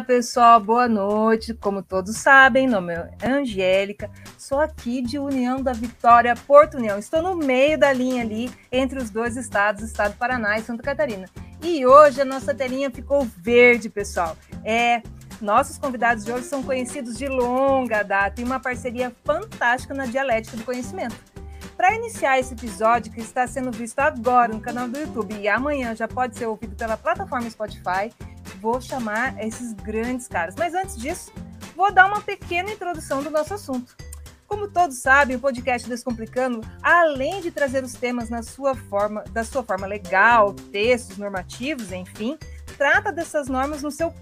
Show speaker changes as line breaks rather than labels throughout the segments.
Olá, pessoal, boa noite. Como todos sabem, meu nome é Angélica, sou aqui de União da Vitória, Porto União. Estou no meio da linha ali entre os dois estados, estado do Paraná e Santa Catarina. E hoje a nossa telinha ficou verde, pessoal. É, nossos convidados de hoje são conhecidos de longa data e uma parceria fantástica na dialética do conhecimento. Para iniciar esse episódio, que está sendo visto agora no canal do YouTube e amanhã já pode ser ouvido pela plataforma Spotify, vou chamar esses grandes caras. Mas antes disso, vou dar uma pequena introdução do nosso assunto. Como todos sabem, o podcast Descomplicando, além de trazer os temas na sua forma, da sua forma legal, textos normativos, enfim, trata dessas normas no seu,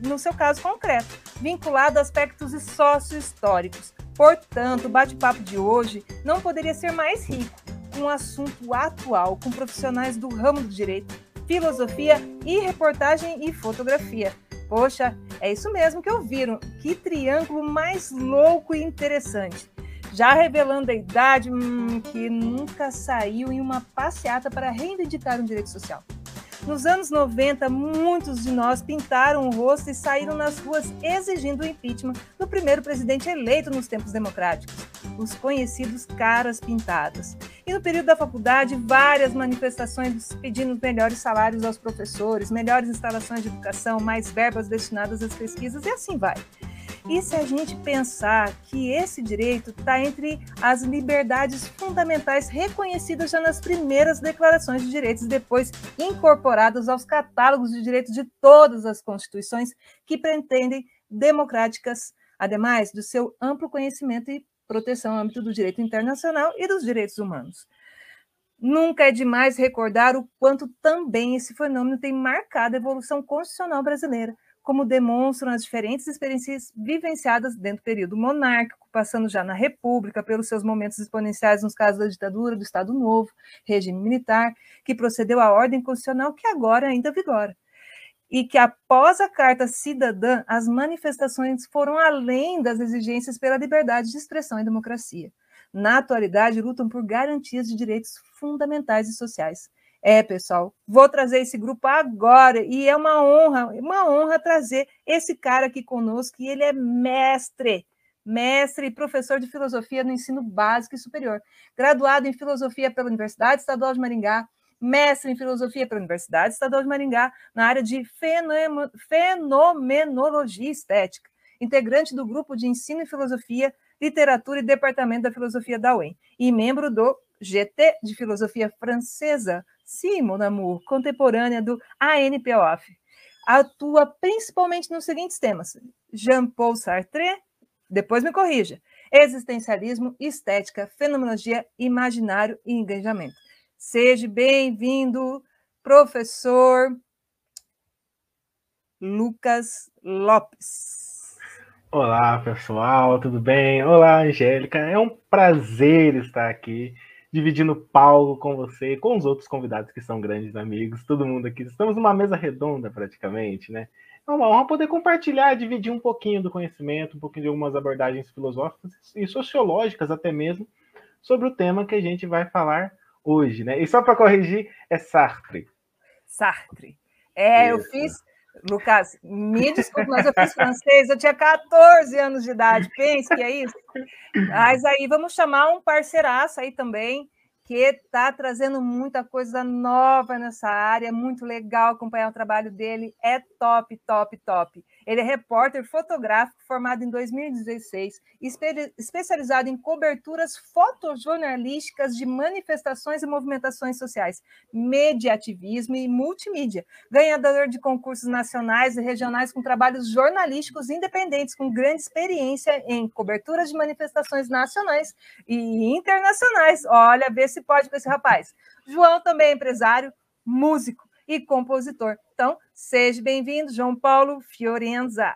no seu caso concreto, vinculado a aspectos sócio-históricos. Portanto, o bate-papo de hoje não poderia ser mais rico, com um assunto atual, com profissionais do ramo do direito, filosofia e reportagem e fotografia. Poxa, é isso mesmo que ouviram. Que triângulo mais louco e interessante. Já revelando a idade hum, que nunca saiu em uma passeata para reivindicar um direito social. Nos anos 90, muitos de nós pintaram o rosto e saíram nas ruas exigindo o impeachment do primeiro presidente eleito nos tempos democráticos, os conhecidos caras pintadas. E no período da faculdade, várias manifestações pedindo melhores salários aos professores, melhores instalações de educação, mais verbas destinadas às pesquisas e assim vai. E se a gente pensar que esse direito está entre as liberdades fundamentais reconhecidas já nas primeiras declarações de direitos, depois incorporadas aos catálogos de direitos de todas as constituições que pretendem democráticas, ademais do seu amplo conhecimento e proteção no âmbito do direito internacional e dos direitos humanos. Nunca é demais recordar o quanto também esse fenômeno tem marcado a evolução constitucional brasileira, como demonstram as diferentes experiências vivenciadas dentro do período monárquico, passando já na República, pelos seus momentos exponenciais nos casos da ditadura, do Estado Novo, regime militar, que procedeu à ordem constitucional que agora ainda vigora. E que após a Carta Cidadã, as manifestações foram além das exigências pela liberdade de expressão e democracia. Na atualidade, lutam por garantias de direitos fundamentais e sociais, é, pessoal, vou trazer esse grupo agora e é uma honra, uma honra trazer esse cara aqui conosco, e ele é mestre, mestre e professor de filosofia no ensino básico e superior, graduado em filosofia pela Universidade Estadual de Maringá, mestre em filosofia pela Universidade Estadual de Maringá, na área de fenomenologia estética, integrante do grupo de ensino em filosofia, literatura e departamento da filosofia da UEM, e membro do GT de filosofia francesa Sim, mon amour, contemporânea do ANPOF. Atua principalmente nos seguintes temas: Jean-Paul Sartre, depois me corrija, existencialismo, estética, fenomenologia, imaginário e engajamento. Seja bem-vindo, professor Lucas Lopes.
Olá, pessoal, tudo bem? Olá, Angélica. É um prazer estar aqui dividindo palco com você, com os outros convidados que são grandes amigos, todo mundo aqui. Estamos numa mesa redonda praticamente, né? É uma honra poder compartilhar, dividir um pouquinho do conhecimento, um pouquinho de algumas abordagens filosóficas e sociológicas até mesmo sobre o tema que a gente vai falar hoje, né? E só para corrigir, é Sartre.
Sartre. É, Isso. eu fiz, Lucas, me desculpe, mas eu fiz francês, eu tinha 14 anos de idade, pense que é isso. Mas aí vamos chamar um parceiraço aí também, que está trazendo muita coisa nova nessa área, muito legal acompanhar o trabalho dele, é top, top, top. Ele é repórter fotográfico formado em 2016, espe especializado em coberturas fotojornalísticas de manifestações e movimentações sociais, mediativismo e multimídia. Ganhador de concursos nacionais e regionais com trabalhos jornalísticos independentes, com grande experiência em coberturas de manifestações nacionais e internacionais. Olha, vê se pode com esse rapaz. João também é empresário, músico e compositor. Então, seja bem-vindo, João Paulo Fiorenza.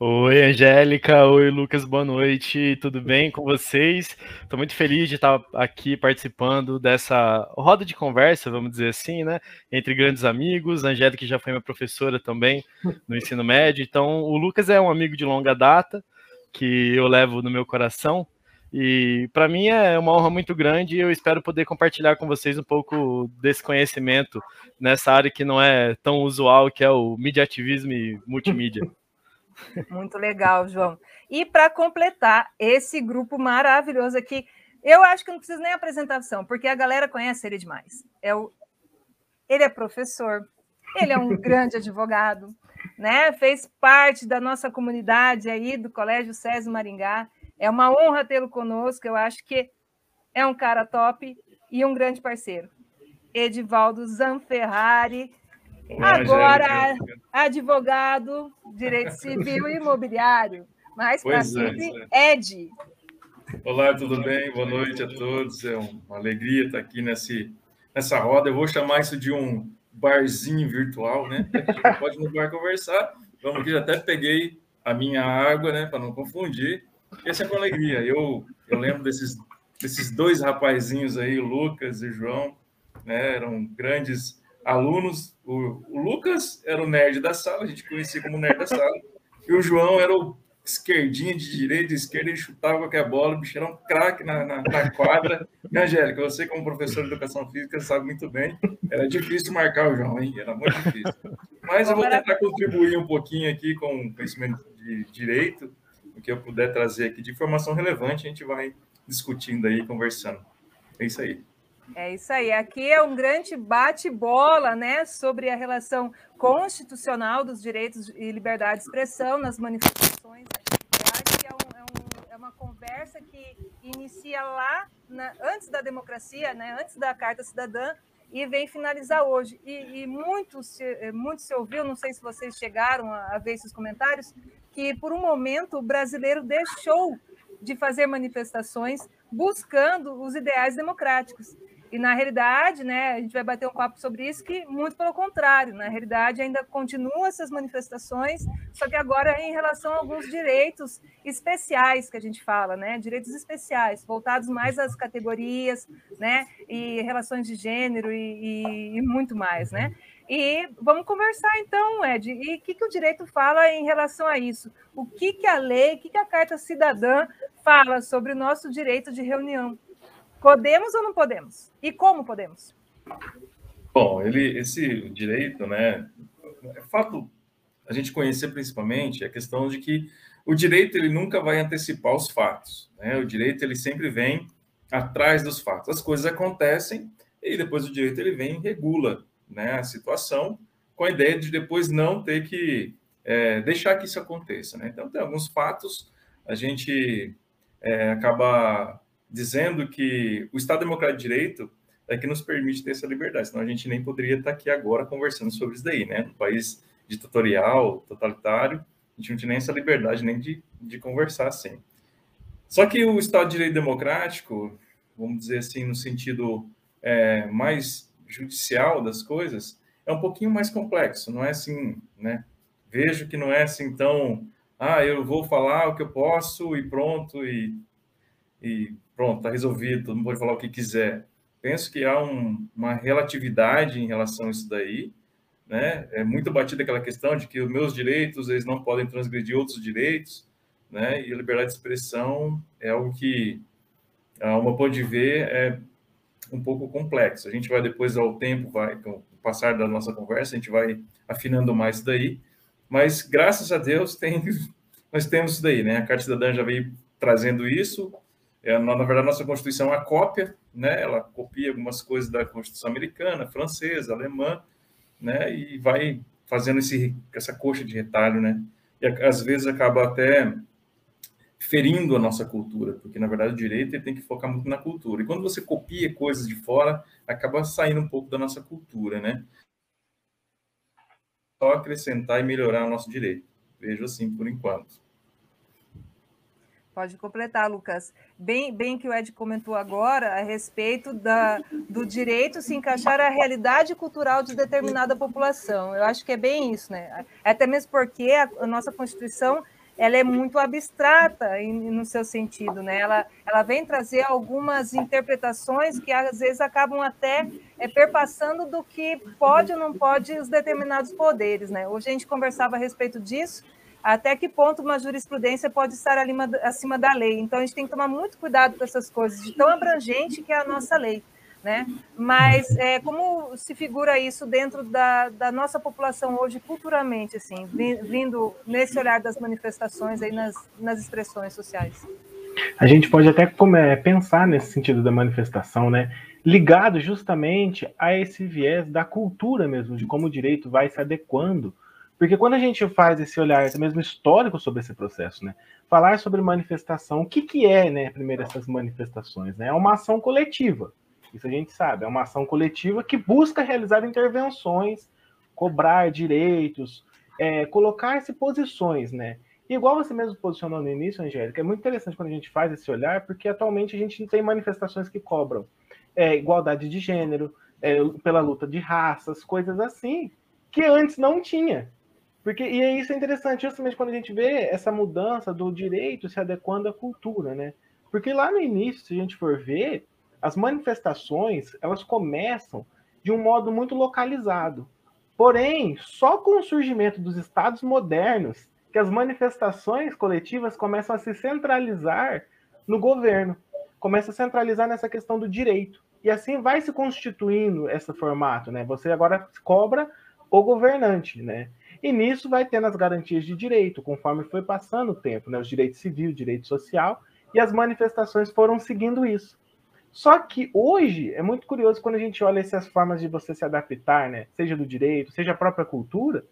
Oi, Angélica. Oi, Lucas. Boa noite. Tudo bem com vocês? Estou muito feliz de estar aqui participando dessa roda de conversa, vamos dizer assim, né? Entre grandes amigos. A Angélica já foi minha professora também no ensino médio. Então, o Lucas é um amigo de longa data que eu levo no meu coração. E para mim é uma honra muito grande e eu espero poder compartilhar com vocês um pouco desse conhecimento nessa área que não é tão usual, que é o mediativismo e multimídia.
Muito legal, João. E para completar esse grupo maravilhoso aqui, eu acho que não precisa nem apresentação, porque a galera conhece ele demais. É o... Ele é professor, ele é um grande advogado, né? Fez parte da nossa comunidade aí do Colégio César Maringá. É uma honra tê-lo conosco. Eu acho que é um cara top e um grande parceiro. Edivaldo Zanferrari, agora advogado, direito civil e imobiliário, mas para é, sempre é. Ed.
Olá, tudo bem? Boa noite a todos. É uma alegria estar aqui nesse, nessa roda. Eu vou chamar isso de um barzinho virtual, né? A gente pode no bar conversar. Vamos aqui, já até peguei a minha água, né, para não confundir. Essa é uma alegria. Eu, eu lembro desses, desses dois rapazinhos aí, o Lucas e o João, né, eram grandes alunos. O, o Lucas era o nerd da sala, a gente conhecia como nerd da sala, e o João era o esquerdinha de direita, de esquerda, ele chutava qualquer bola, o bicho era um craque na, na, na, quadra. E, Angélica, você como professor de educação física sabe muito bem, era difícil marcar o João, hein? Era muito difícil. Mas eu vou tentar contribuir um pouquinho aqui com conhecimento de direito, o que eu puder trazer aqui de informação relevante, a gente vai discutindo aí, conversando. É isso aí.
É isso aí. Aqui é um grande bate-bola, né, sobre a relação constitucional dos direitos e liberdade de expressão nas manifestações. É, um, é, um, é uma conversa que inicia lá na, antes da democracia, né, antes da Carta Cidadã, e vem finalizar hoje. E, e muito, se, muito se ouviu, não sei se vocês chegaram a, a ver esses comentários, que por um momento o brasileiro deixou de fazer manifestações buscando os ideais democráticos. E na realidade, né, a gente vai bater um papo sobre isso, que muito pelo contrário, na realidade ainda continuam essas manifestações, só que agora em relação a alguns direitos especiais que a gente fala, né, direitos especiais, voltados mais às categorias, né, e relações de gênero e, e, e muito mais, né. E vamos conversar então, Ed, e o que, que o direito fala em relação a isso? O que, que a lei, o que, que a Carta Cidadã fala sobre o nosso direito de reunião? Podemos ou não podemos? E como podemos?
Bom, ele, esse direito, né, é fato a gente conhecer principalmente a questão de que o direito ele nunca vai antecipar os fatos, né? O direito ele sempre vem atrás dos fatos. As coisas acontecem e depois o direito ele vem e regula, né, a situação com a ideia de depois não ter que é, deixar que isso aconteça, né? Então tem alguns fatos a gente é, acaba dizendo que o Estado Democrático de Direito é que nos permite ter essa liberdade, senão a gente nem poderia estar aqui agora conversando sobre isso daí, né? Um país ditatorial, totalitário, a gente não tinha nem essa liberdade nem de, de conversar assim. Só que o Estado de Direito Democrático, vamos dizer assim, no sentido é, mais judicial das coisas, é um pouquinho mais complexo, não é assim, né? Vejo que não é assim tão, ah, eu vou falar o que eu posso e pronto, e, e pronto, está resolvido, todo mundo pode falar o que quiser. Penso que há um, uma relatividade em relação a isso daí, né? É muito batida aquela questão de que os meus direitos eles não podem transgredir outros direitos, né? E a liberdade de expressão é algo que, a uma ponto de ver, é um pouco complexo. A gente vai depois ao tempo, vai com o passar da nossa conversa, a gente vai afinando mais isso daí. Mas graças a Deus tem, nós temos isso daí, né? A Carta Cidadã já veio trazendo isso, é, na, verdade, a nossa Constituição é uma cópia, né? ela copia algumas coisas da Constituição americana, francesa, alemã, né? e vai fazendo esse, essa coxa de retalho, né? e às vezes acaba até ferindo a nossa cultura, porque na verdade o direito ele tem que focar muito na cultura. E quando você copia coisas de fora, acaba saindo um pouco da nossa cultura, né? Só acrescentar e melhorar o nosso direito. Vejo assim por enquanto.
Pode completar, Lucas. Bem, bem que o Ed comentou agora a respeito da, do direito se encaixar à realidade cultural de determinada população. Eu acho que é bem isso, né? Até mesmo porque a, a nossa Constituição ela é muito abstrata em, no seu sentido, né? Ela, ela vem trazer algumas interpretações que às vezes acabam até é, perpassando do que pode ou não pode os determinados poderes, né? Hoje a gente conversava a respeito disso até que ponto uma jurisprudência pode estar acima da lei. Então, a gente tem que tomar muito cuidado com essas coisas, de tão abrangente que é a nossa lei. Né? Mas é, como se figura isso dentro da, da, nossa população hoje, culturalmente, assim, vindo nesse olhar das manifestações aí nas, nas expressões sociais?
A gente pode até é, pensar nesse sentido da manifestação, né? Ligado justamente a esse viés da cultura mesmo, de como o direito vai se adequando. Porque quando a gente faz esse olhar mesmo histórico sobre esse processo, né? Falar sobre manifestação, o que, que é, né, primeiro, essas manifestações? Né? É uma ação coletiva. Isso a gente sabe. É uma ação coletiva que busca realizar intervenções, cobrar direitos, é, colocar-se posições, né? igual você mesmo posicionou no início, Angélica, é muito interessante quando a gente faz esse olhar, porque atualmente a gente tem manifestações que cobram é, igualdade de gênero, é, pela luta de raças, coisas assim, que antes não tinha. Porque, e isso é interessante, justamente quando a gente vê essa mudança do direito se adequando à cultura, né? Porque lá no início, se a gente for ver, as manifestações, elas começam de um modo muito localizado. Porém, só com o surgimento dos estados modernos que as manifestações coletivas começam a se centralizar no governo, começa a centralizar nessa questão do direito. E assim vai se constituindo esse formato, né? Você agora cobra o governante, né? E nisso vai tendo as garantias de direito, conforme foi passando o tempo, né? Os direitos civil, direito social, e as manifestações foram seguindo isso. Só que hoje é muito curioso quando a gente olha essas formas de você se adaptar, né? Seja do direito, seja a própria cultura,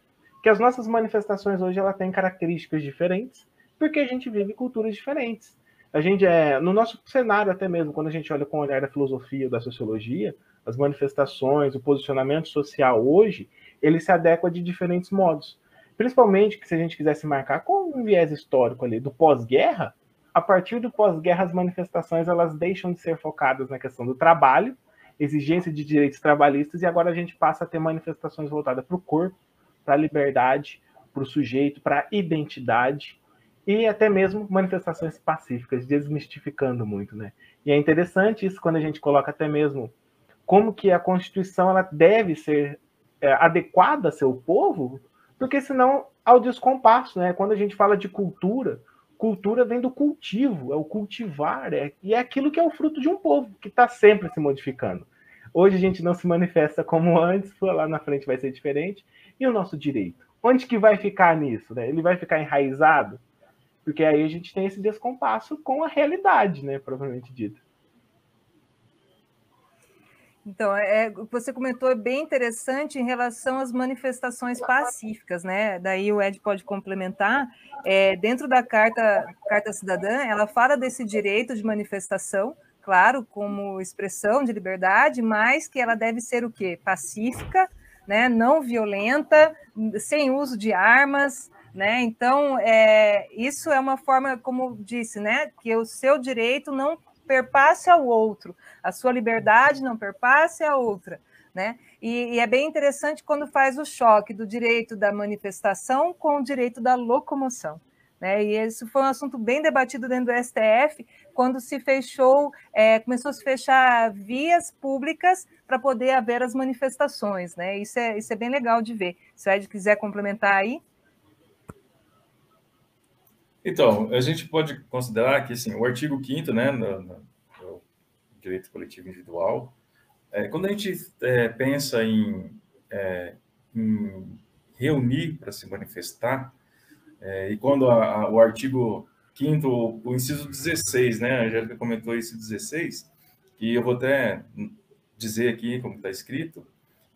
que as nossas manifestações hoje ela têm características diferentes, porque a gente vive culturas diferentes. A gente é no nosso cenário até mesmo, quando a gente olha com o olhar da filosofia, da sociologia, as manifestações, o posicionamento social hoje, ele se adequa de diferentes modos. Principalmente que se a gente quisesse marcar com um viés histórico ali do pós-guerra, a partir do pós-guerra as manifestações elas deixam de ser focadas na questão do trabalho, exigência de direitos trabalhistas e agora a gente passa a ter manifestações voltadas para o corpo, para a liberdade, para o sujeito, para a identidade e até mesmo manifestações pacíficas, desmistificando muito, né? E é interessante isso quando a gente coloca até mesmo como que a Constituição ela deve ser é, adequada a seu povo, porque senão ao descompasso, né? Quando a gente fala de cultura, cultura vem do cultivo, é o cultivar, é, e é aquilo que é o fruto de um povo que está sempre se modificando. Hoje a gente não se manifesta como antes, lá na frente vai ser diferente. E o nosso direito? Onde que vai ficar nisso? Né? Ele vai ficar enraizado? Porque aí a gente tem esse descompasso com a realidade, né? Provavelmente dito.
Então, é, você comentou é bem interessante em relação às manifestações pacíficas, né? Daí o Ed pode complementar. É, dentro da carta, carta Cidadã, ela fala desse direito de manifestação, claro, como expressão de liberdade, mas que ela deve ser o quê? Pacífica, né, não violenta, sem uso de armas, né? Então, é, isso é uma forma, como disse, né, que o seu direito não perpasse ao outro, a sua liberdade não perpasse a outra, né? E, e, é bem interessante quando faz o choque do direito da manifestação com o direito da locomoção. Né? E isso foi um assunto bem debatido dentro do STF, quando se fechou, é, começou a se fechar vias públicas para poder haver as manifestações. Né? Isso, é, isso é bem legal de ver. Se o Ed quiser complementar aí.
Então, a gente pode considerar que assim, o artigo 5 né, no, no, direito coletivo individual, é, quando a gente é, pensa em, é, em reunir para se manifestar, é, e quando a, a, o artigo 5 o inciso 16, né, a Angélica comentou esse 16, que eu vou até dizer aqui como está escrito,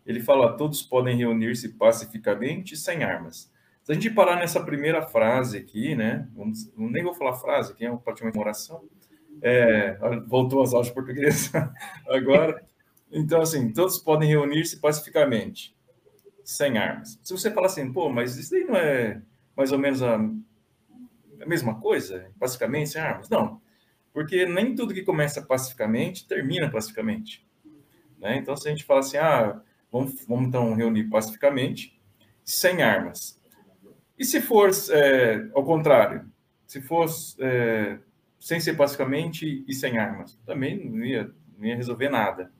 ele fala, todos podem reunir-se pacificamente sem armas. Se a gente parar nessa primeira frase aqui, né, vamos, nem vou falar frase, que é praticamente uma oração, é, voltou às aulas de português agora. Então, assim, todos podem reunir-se pacificamente, sem armas. Se você falar assim, pô, mas isso aí não é mais ou menos a, a mesma coisa, pacificamente, sem armas? Não, porque nem tudo que começa pacificamente termina pacificamente. Né? Então, se a gente fala assim, ah, vamos, vamos então reunir pacificamente, sem armas. E se for é, ao contrário? Se fosse é, sem ser pacificamente e sem armas? Também não ia, não ia resolver nada.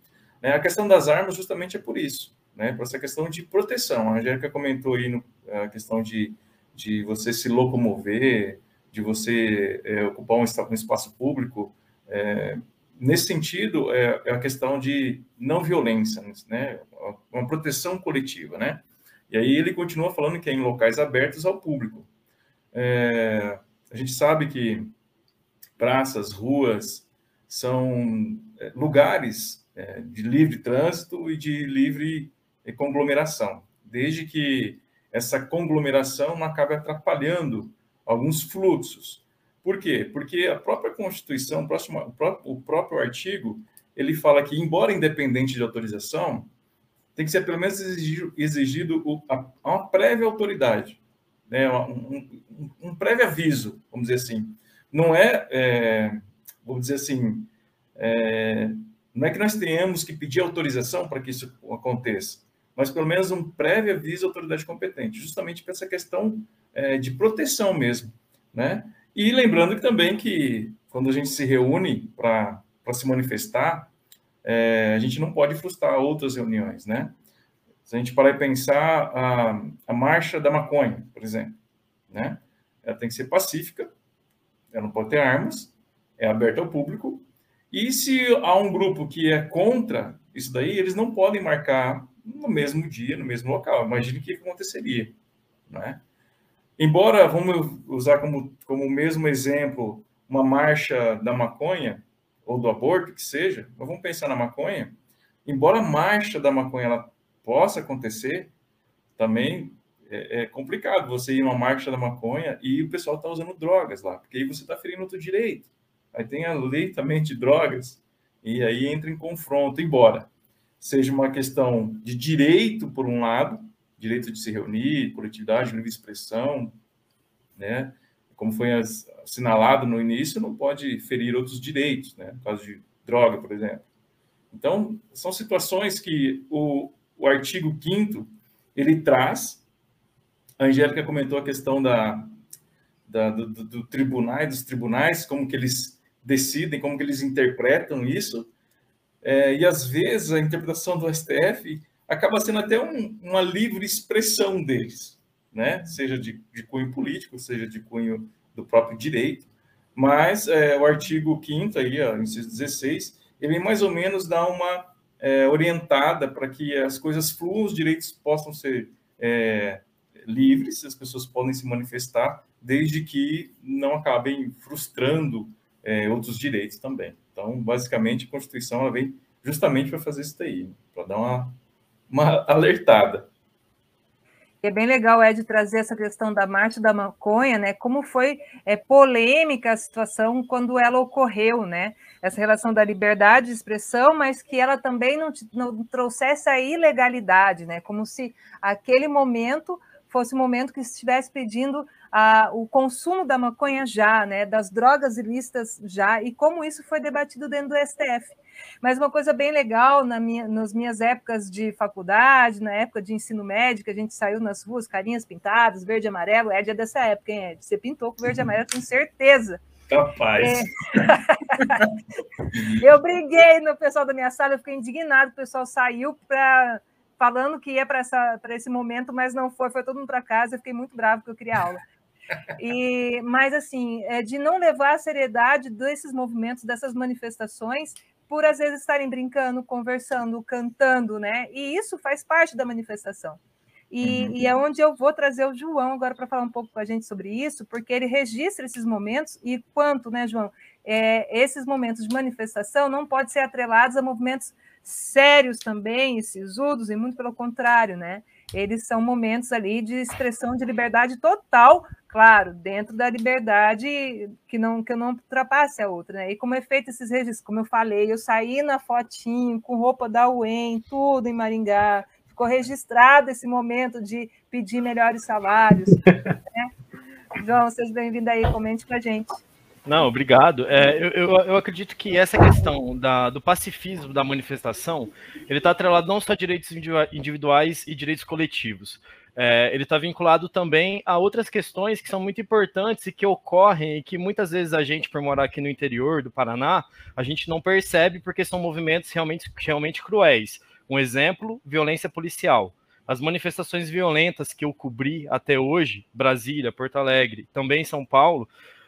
Né? A questão das armas justamente é por isso, né? por essa questão de proteção. A Angélica comentou aí no, a questão de de você se locomover, de você é, ocupar um, um, espaço público. É, nesse sentido, é, é, a questão de não violência, né? uma proteção coletiva. Né? E aí ele continua falando que é em locais abertos ao público. É, a gente sabe que praças, ruas, são é, lugares é, de livre trânsito e de livre conglomeração, desde que essa conglomeração não acabe atrapalhando alguns fluxos. Por quê? Porque a própria Constituição, o, próximo, o, próprio, o próprio artigo, ele fala que, embora independente de autorização, tem que ser pelo menos exigido, exigido uma prévia autoridade, né? um, um, um prévio aviso, vamos dizer assim. Não é, é vamos dizer assim, é, não é que nós tenhamos que pedir autorização para que isso aconteça, mas pelo menos um prévio aviso à autoridade competente, justamente para essa questão é, de proteção mesmo, né? E lembrando que também que quando a gente se reúne para se manifestar, é, a gente não pode frustrar outras reuniões, né? Se a gente parar e pensar a, a marcha da maconha, por exemplo, né? Ela tem que ser pacífica, ela não pode ter armas, é aberta ao público, e se há um grupo que é contra isso daí, eles não podem marcar no mesmo dia, no mesmo local. Imagine o que aconteceria, né? Embora, vamos usar como, como mesmo exemplo uma marcha da maconha, ou do aborto, que seja, mas vamos pensar na maconha, embora a marcha da maconha ela possa acontecer, também é, é complicado você ir numa marcha da maconha e o pessoal está usando drogas lá, porque aí você está ferindo outro direito. Aí tem a lei também de drogas, e aí entra em confronto, embora seja uma questão de direito, por um lado, direito de se reunir, coletividade, livre expressão, né? Como foi assinalado no início, não pode ferir outros direitos, né? No caso de droga, por exemplo. Então, são situações que o, o artigo 5 ele traz. A Angélica comentou a questão da, da do, do, tribunal, dos tribunais, como que eles decidem, como que eles interpretam isso. É, e às vezes a interpretação do STF acaba sendo até um, uma livre expressão deles, né? Seja de, de, cunho político, seja de cunho do próprio direito. Mas é, o artigo 5 aí, ó, inciso 16, ele mais ou menos dá uma é, orientada para que as coisas fluam, os direitos possam ser é, livres, as pessoas podem se manifestar, desde que não acabem frustrando é, outros direitos também. Então, basicamente, a Constituição ela vem justamente para fazer isso daí, para dar uma, uma alertada.
É bem legal, Ed, trazer essa questão da marcha da maconha, né? Como foi é, polêmica a situação quando ela ocorreu, né? Essa relação da liberdade de expressão, mas que ela também não, não trouxesse a ilegalidade, né? Como se aquele momento fosse o momento que estivesse pedindo a, o consumo da maconha já, né, das drogas ilícitas já, e como isso foi debatido dentro do STF. Mas uma coisa bem legal na minha, nas minhas épocas de faculdade, na época de ensino médio, que a gente saiu nas ruas, carinhas pintadas, verde e amarelo, Ed é dessa época, hein, Ed? Você pintou com verde e amarelo, tenho certeza.
Capaz. É...
eu briguei no pessoal da minha sala, eu fiquei indignado, o pessoal saiu para falando que ia para esse momento, mas não foi, foi todo mundo para casa, eu fiquei muito bravo porque eu queria aula. E, mas, assim, é de não levar a seriedade desses movimentos, dessas manifestações, por às vezes estarem brincando, conversando, cantando, né? E isso faz parte da manifestação. E, uhum. e é onde eu vou trazer o João agora para falar um pouco com a gente sobre isso, porque ele registra esses momentos e quanto, né, João? É, esses momentos de manifestação não podem ser atrelados a movimentos sérios também, e sisudos, e muito pelo contrário, né? Eles são momentos ali de expressão de liberdade total, claro, dentro da liberdade que não que não ultrapasse a outra, né? E como é feito esses registros, como eu falei, eu saí na fotinho com roupa da UEM, tudo em Maringá, ficou registrado esse momento de pedir melhores salários. né? João, seja bem-vindo aí, comente com a gente.
Não, obrigado. É, eu, eu, eu, acredito que essa questão da, do pacifismo da manifestação, ele está atrelado não só a direitos individuais e direitos coletivos. É, ele está vinculado também a outras questões que são muito importantes e que ocorrem e que muitas vezes a gente, por morar aqui no interior do Paraná, a gente não percebe porque são movimentos realmente, realmente cruéis. Um exemplo, violência policial. as manifestações violentas que eu cobri até hoje, Brasília, Porto Alegre, também São Paulo,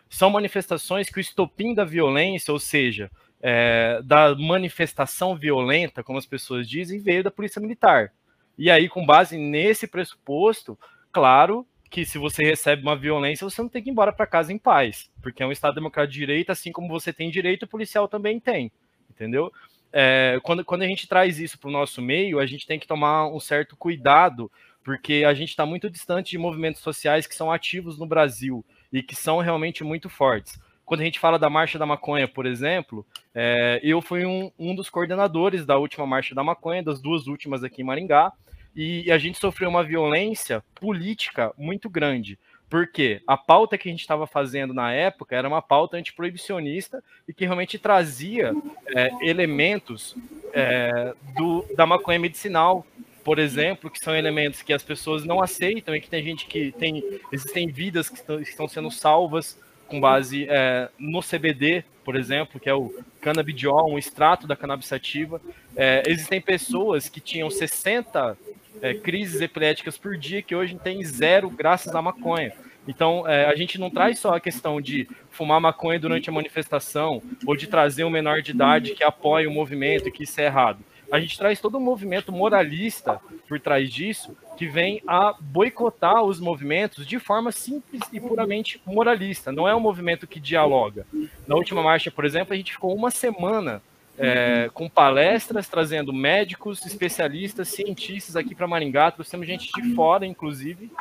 são manifestações que o estopim da violência, ou seja, é, da manifestação violenta, como as pessoas dizem, veio da polícia militar. E aí, com base nesse pressuposto, claro que se você recebe uma violência, você não tem que ir embora para casa em paz, porque é um Estado democrático de direito, assim como você tem direito, o policial também tem, entendeu? É, quando, quando a gente traz isso para o nosso meio, a gente tem que tomar um certo cuidado, porque a gente está muito distante de movimentos sociais que são ativos no Brasil e que são realmente muito fortes. Quando a gente fala da Marcha da Maconha, por exemplo, é, eu fui um, um dos coordenadores da última Marcha da Maconha, das duas últimas aqui em Maringá, e a gente sofreu uma violência política muito grande. Porque a pauta que a gente estava fazendo na época era uma pauta antiproibicionista e que realmente trazia é, elementos é, do, da maconha medicinal, por exemplo, que são elementos que as pessoas não aceitam e que tem gente que tem. Existem vidas que estão, que estão sendo salvas com base é, no CBD, por exemplo, que é o cannabidiol, um extrato da cannabis sativa. É, existem pessoas que tinham 60 é, crises epiléticas por dia, que hoje tem zero graças à maconha. Então, é, a gente não traz só a questão de fumar maconha durante a manifestação ou de trazer um menor de idade que apoia o movimento que isso é errado. A gente traz todo um movimento moralista por trás disso que vem a boicotar os movimentos de forma simples e puramente moralista. Não é um movimento que dialoga. Na última marcha, por exemplo, a gente ficou uma semana é, com palestras, trazendo médicos, especialistas, cientistas aqui para Maringá, trouxemos gente de fora, inclusive,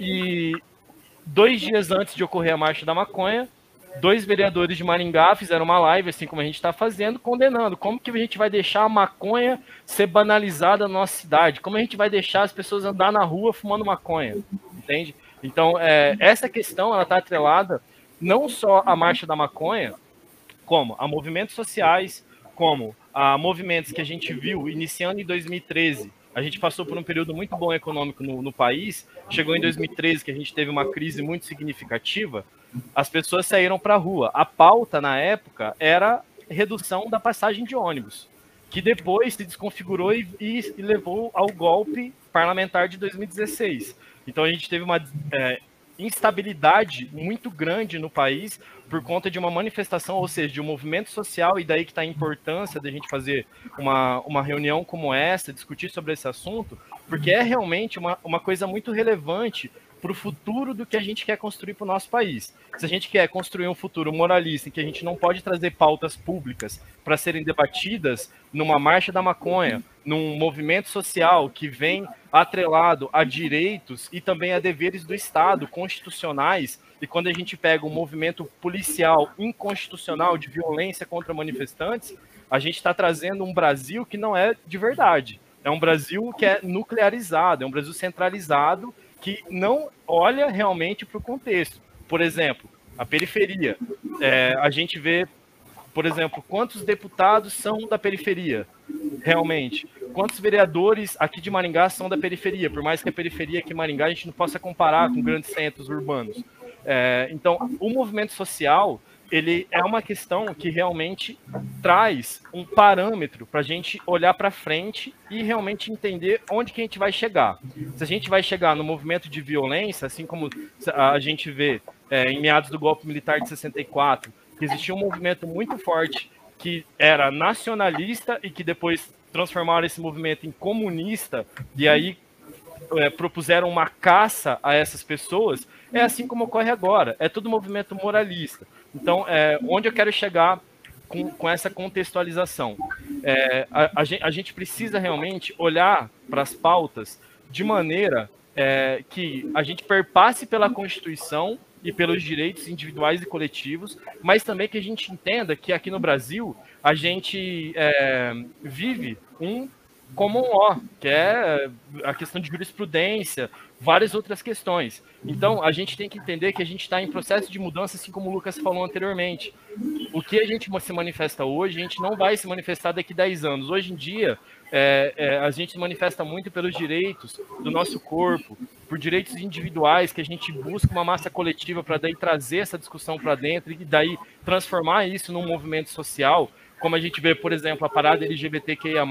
e dois dias antes de ocorrer a Marcha da Maconha, dois vereadores de Maringá fizeram uma live, assim como a gente está fazendo, condenando como que a gente vai deixar a maconha ser banalizada na nossa cidade, como a gente vai deixar as pessoas andar na rua fumando maconha, entende? Então, é, essa questão, ela está atrelada não só à Marcha da Maconha, como a movimentos sociais, como a movimentos que a gente viu iniciando em 2013. A gente passou por um período muito bom econômico no, no país. Chegou em 2013 que a gente teve uma crise muito significativa. As pessoas saíram para a rua. A pauta na época era redução da passagem de ônibus, que depois se desconfigurou e, e, levou ao golpe parlamentar de 2016. Então a gente teve uma é, instabilidade muito grande no país por conta de uma manifestação, ou seja, de um movimento social, e daí que está a importância da gente fazer uma, uma reunião como essa, discutir sobre esse assunto, porque é realmente uma, uma coisa muito relevante para o futuro do que a gente quer construir para o nosso país. Se a gente quer construir um futuro moralista em que a gente não pode trazer pautas públicas para serem debatidas numa marcha da maconha, num movimento social que vem atrelado a direitos e também a deveres do Estado constitucionais, e quando a gente pega um movimento policial inconstitucional de violência contra manifestantes, a gente está trazendo um Brasil que não é de verdade. É um Brasil que é nuclearizado, é um Brasil centralizado que não olha realmente para o contexto. Por exemplo, a periferia. É, a gente vê, por exemplo, quantos deputados são da periferia, realmente. Quantos vereadores aqui de Maringá são da periferia, por mais que a periferia aqui em Maringá a gente não possa comparar com grandes centros urbanos. É, então, o movimento social ele é uma questão que realmente traz um parâmetro para a gente olhar para frente e realmente entender onde que a gente vai chegar. Se a gente vai chegar no movimento de violência, assim como a gente vê é, em meados do golpe militar de 64, que existia um movimento muito forte que era nacionalista e que depois transformaram esse movimento em comunista, e aí é, propuseram uma caça a essas pessoas, é assim como ocorre agora. É todo movimento moralista. Então, é, onde eu quero chegar com, com essa contextualização? É, a, a, gente, a, gente, precisa realmente olhar para as pautas de maneira é, que a gente perpasse pela Constituição e pelos direitos individuais e coletivos, mas também que a gente entenda que aqui no Brasil a gente é, vive um common law, que é a questão de jurisprudência, várias outras questões. Então, a gente tem que entender que a gente está em processo de mudança, assim como o Lucas falou anteriormente. O que a gente se manifesta hoje, a gente não vai se manifestar daqui a 10 anos. Hoje em dia, é, é, a gente manifesta muito pelos direitos do nosso corpo, por direitos individuais, que a gente busca uma massa coletiva para daí trazer essa discussão para dentro e daí transformar isso num movimento social como a gente vê, por exemplo, a parada LGBTQIA+,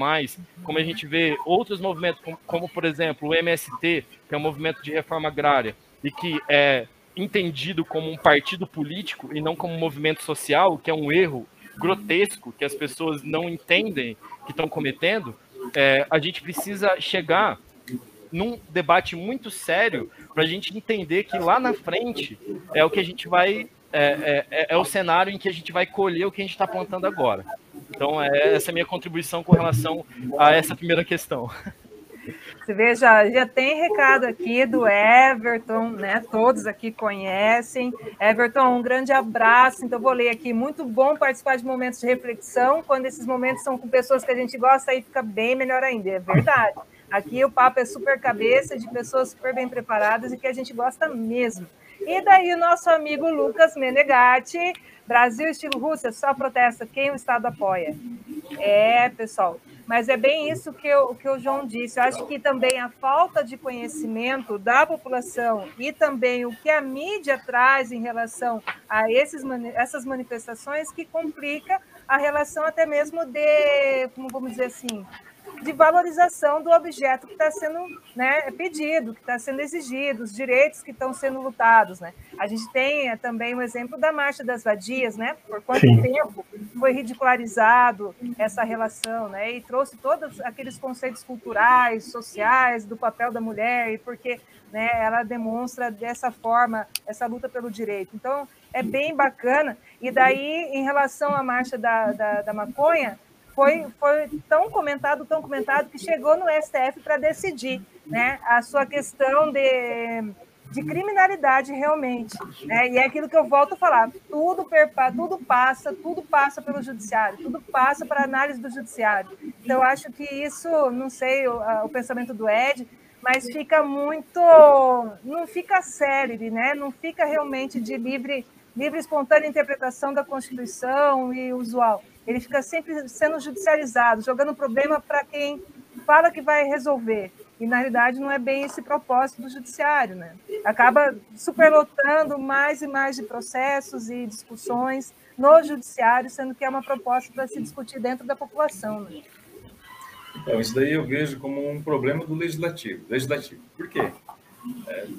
como a gente vê outros movimentos, como, como, por exemplo, o MST, que é um movimento de reforma agrária, e que é entendido como um partido político e não como um movimento social, que é um erro grotesco que as pessoas não entendem que estão cometendo, é, a gente precisa chegar num debate muito sério para a gente entender que lá na frente é o que a gente vai é, é, é, é, o cenário em que a gente vai colher o que a gente está plantando agora. Então, é, essa é a minha contribuição com relação a essa primeira questão.
Você veja, já tem recado aqui do Everton, né? Todos aqui conhecem. Everton, um grande abraço. Então, vou ler aqui. Muito bom participar de momentos de reflexão. Quando esses momentos são com pessoas que a gente gosta, aí fica bem melhor ainda. É verdade. Aqui o papo é super cabeça, de pessoas super bem preparadas e que a gente gosta mesmo. E daí o nosso amigo Lucas Menegatti, Brasil estilo Rússia, só protesta quem o Estado apoia. É, pessoal, mas é bem isso que, eu, que o João disse. Eu acho que também a falta de conhecimento da população e também o que a mídia traz em relação a esses, essas manifestações que complica a relação até mesmo de, como vamos dizer assim, de valorização do objeto que está sendo né, pedido, que está sendo exigido, os direitos que estão sendo lutados. Né? A gente tem é, também o um exemplo da Marcha das Vadias, né? por quanto Sim. tempo foi ridicularizado essa relação, né? e trouxe todos aqueles conceitos culturais, sociais, do papel da mulher, e porque né, ela demonstra dessa forma essa luta pelo direito. Então, é bem bacana. E daí, em relação à Marcha da, da, da Maconha, foi, foi tão comentado, tão comentado, que chegou no STF para decidir né, a sua questão de, de criminalidade realmente. Né? E é aquilo que eu volto a falar: tudo, perpa, tudo passa, tudo passa pelo judiciário, tudo passa para análise do judiciário. Então, acho que isso, não sei o, o pensamento do Ed, mas fica muito. não fica célebre, né? não fica realmente de livre, livre espontânea interpretação da Constituição e usual ele fica sempre sendo judicializado, jogando problema para quem fala que vai resolver. E, na realidade, não é bem esse propósito do judiciário. Né? Acaba superlotando mais e mais de processos e discussões no judiciário, sendo que é uma proposta para se discutir dentro da população. Né?
Então, isso daí eu vejo como um problema do legislativo. Legislativo. Por quê?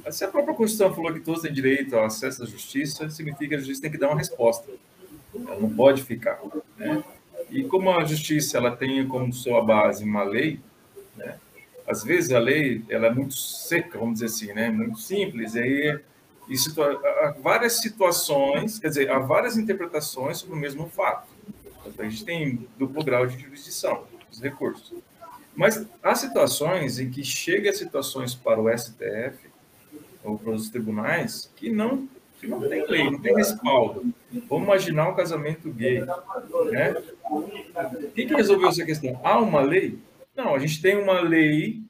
É, se a própria Constituição falou que todos têm direito ao acesso à justiça, significa que a justiça tem que dar uma resposta. Ela não pode ficar. Né? E como a justiça ela tem como sua base uma lei, né? às vezes a lei ela é muito seca, vamos dizer assim, né? muito simples, e aí e situa há várias situações, quer dizer, há várias interpretações sobre o mesmo fato. Então, a gente tem duplo grau de jurisdição, os recursos. Mas há situações em que chega situações para o STF ou para os tribunais que não que não tem lei, não tem respaldo. Vamos imaginar um casamento gay, né? Quem que resolveu essa questão? Há uma lei? Não, a gente tem uma lei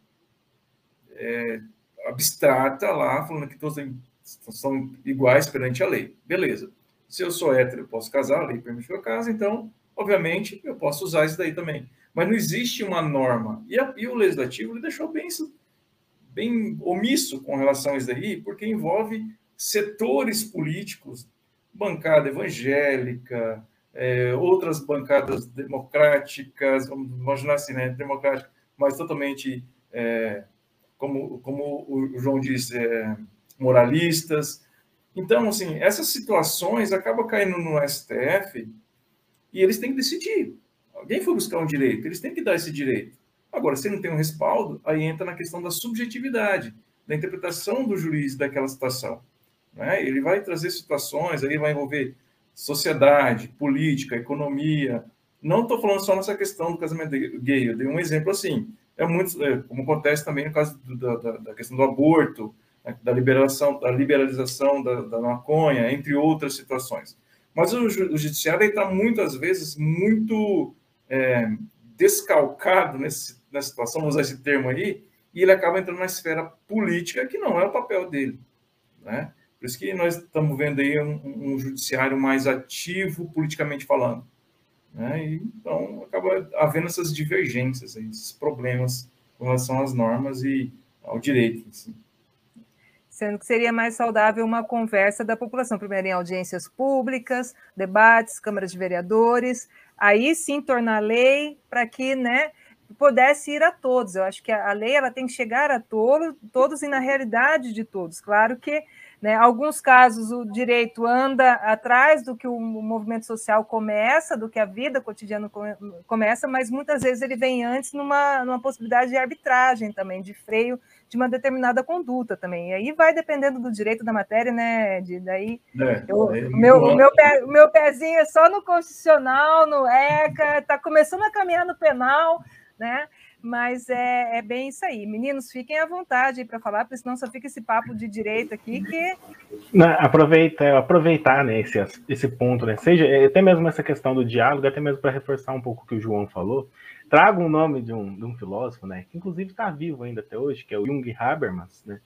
é, abstrata lá, falando que todos são iguais perante a lei. Beleza. Se eu sou hétero, eu posso casar, a lei permite que eu case, então, obviamente, eu posso usar isso daí também. Mas não existe uma norma. E, a, e o legislativo deixou bem, bem omisso com relação a isso daí, porque envolve setores políticos, bancada evangélica, é, outras bancadas democráticas, vamos imaginar assim, né, democrática, mas totalmente, é, como, como o João disse, é, moralistas. Então, assim, essas situações acabam caindo no STF e eles têm que decidir. Alguém foi buscar um direito, eles têm que dar esse direito. Agora, se não tem um respaldo, aí entra na questão da subjetividade, da interpretação do juiz daquela situação. Né? Ele vai trazer situações, ele vai envolver sociedade, política, economia. Não estou falando só nessa questão do casamento gay, eu dei um exemplo assim. É muito, é, como acontece também no caso do, da, da, questão do aborto, né? da liberação, da liberalização da, da maconha, entre outras situações. Mas o, o judiciário está muitas vezes muito é, descalcado nesse, nessa situação, vamos usar esse termo aí, e ele acaba entrando na esfera política, que não é o papel dele. Né? Por isso que nós estamos vendo aí um, um judiciário mais ativo, politicamente falando. Né? E, então, acaba havendo essas divergências, esses problemas com relação às normas e ao direito. Assim.
Sendo que seria mais saudável uma conversa da população, primeiro em audiências públicas, debates, câmaras de vereadores, aí sim tornar lei para que né, pudesse ir a todos. Eu acho que a lei ela tem que chegar a todos, todos e na realidade de todos. Claro que né? Alguns casos o direito anda atrás do que o movimento social começa, do que a vida cotidiana começa, mas muitas vezes ele vem antes numa, numa possibilidade de arbitragem também, de freio de uma determinada conduta também. E aí vai dependendo do direito da matéria, né? De, daí é, eu, é meu, o meu, pé, meu pezinho é só no constitucional, no ECA, está começando a caminhar no penal, né? mas é, é bem isso aí. Meninos, fiquem à vontade para falar, porque senão só fica esse papo de direito aqui que.
Não, aproveita, aproveitar né, esse, esse ponto, né? Seja até mesmo essa questão do diálogo, até mesmo para reforçar um pouco o que o João falou. Trago o um nome de um, de um filósofo, né? Que inclusive está vivo ainda até hoje, que é o Jung Habermas, né?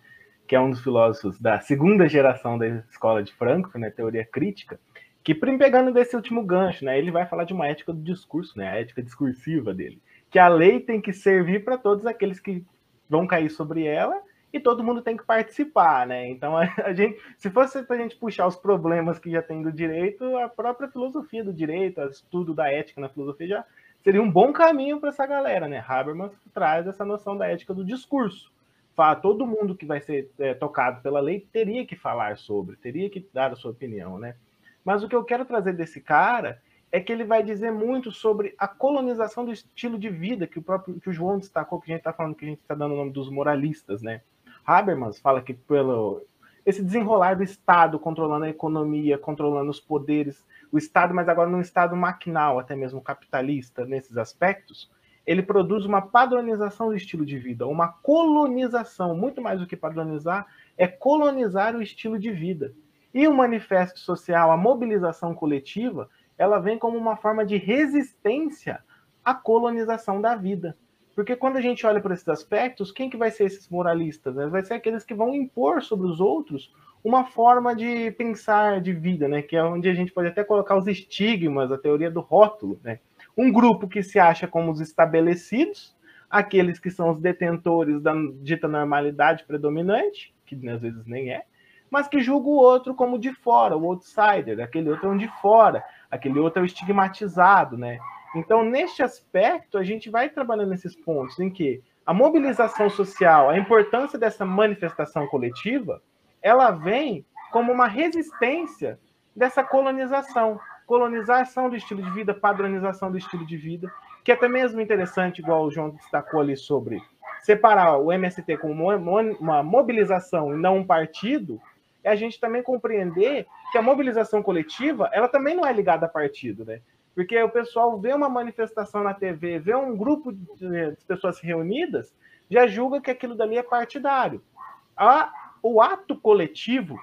Que é um dos filósofos da segunda geração da escola de Frankfurt, né? Teoria crítica que pegando desse último gancho, né, ele vai falar de uma ética do discurso, né, a ética discursiva dele que a lei tem que servir para todos aqueles que vão cair sobre ela e todo mundo tem que participar, né? Então, a, a gente, se fosse para a gente puxar os problemas que já tem do direito, a própria filosofia do direito, o estudo da ética na filosofia já seria um bom caminho para essa galera, né? Habermas traz essa noção da ética do discurso. Fala, todo mundo que vai ser é, tocado pela lei teria que falar sobre, teria que dar a sua opinião, né? Mas o que eu quero trazer desse cara é que ele vai dizer muito sobre a colonização do estilo de vida que o próprio que o João destacou, que a gente está falando que a gente está dando o nome dos moralistas, né? Habermas fala que pelo esse desenrolar do Estado controlando a economia, controlando os poderes, o Estado, mas agora num Estado maquinal, até mesmo capitalista, nesses aspectos, ele produz uma padronização do estilo de vida, uma colonização, muito mais do que padronizar, é colonizar o estilo de vida. E o manifesto social, a mobilização coletiva, ela vem como uma forma de resistência à colonização da vida. Porque quando a gente olha para esses aspectos, quem que vai ser esses moralistas? Né? Vai ser aqueles que vão impor sobre os outros uma forma de pensar de vida, né? Que é onde a gente pode até colocar os estigmas, a teoria do rótulo, né? Um grupo que se acha como os estabelecidos, aqueles que são os detentores da dita normalidade predominante, que às vezes nem é, mas que julga o outro como de fora, o outsider, aquele outro é um de fora, aquele outro é o estigmatizado, né? Então, neste aspecto, a gente vai trabalhando nesses pontos em que a mobilização social, a importância dessa manifestação coletiva, ela vem como uma resistência dessa colonização, colonização do estilo de vida, padronização do estilo de vida, que é até mesmo interessante, igual o João destacou ali sobre separar o MST como uma mobilização e não um partido, é a gente também compreender que a mobilização coletiva, ela também não é ligada a partido, né? Porque o pessoal vê uma manifestação na TV, vê um grupo de pessoas reunidas, já julga que aquilo dali é partidário. A, o ato coletivo,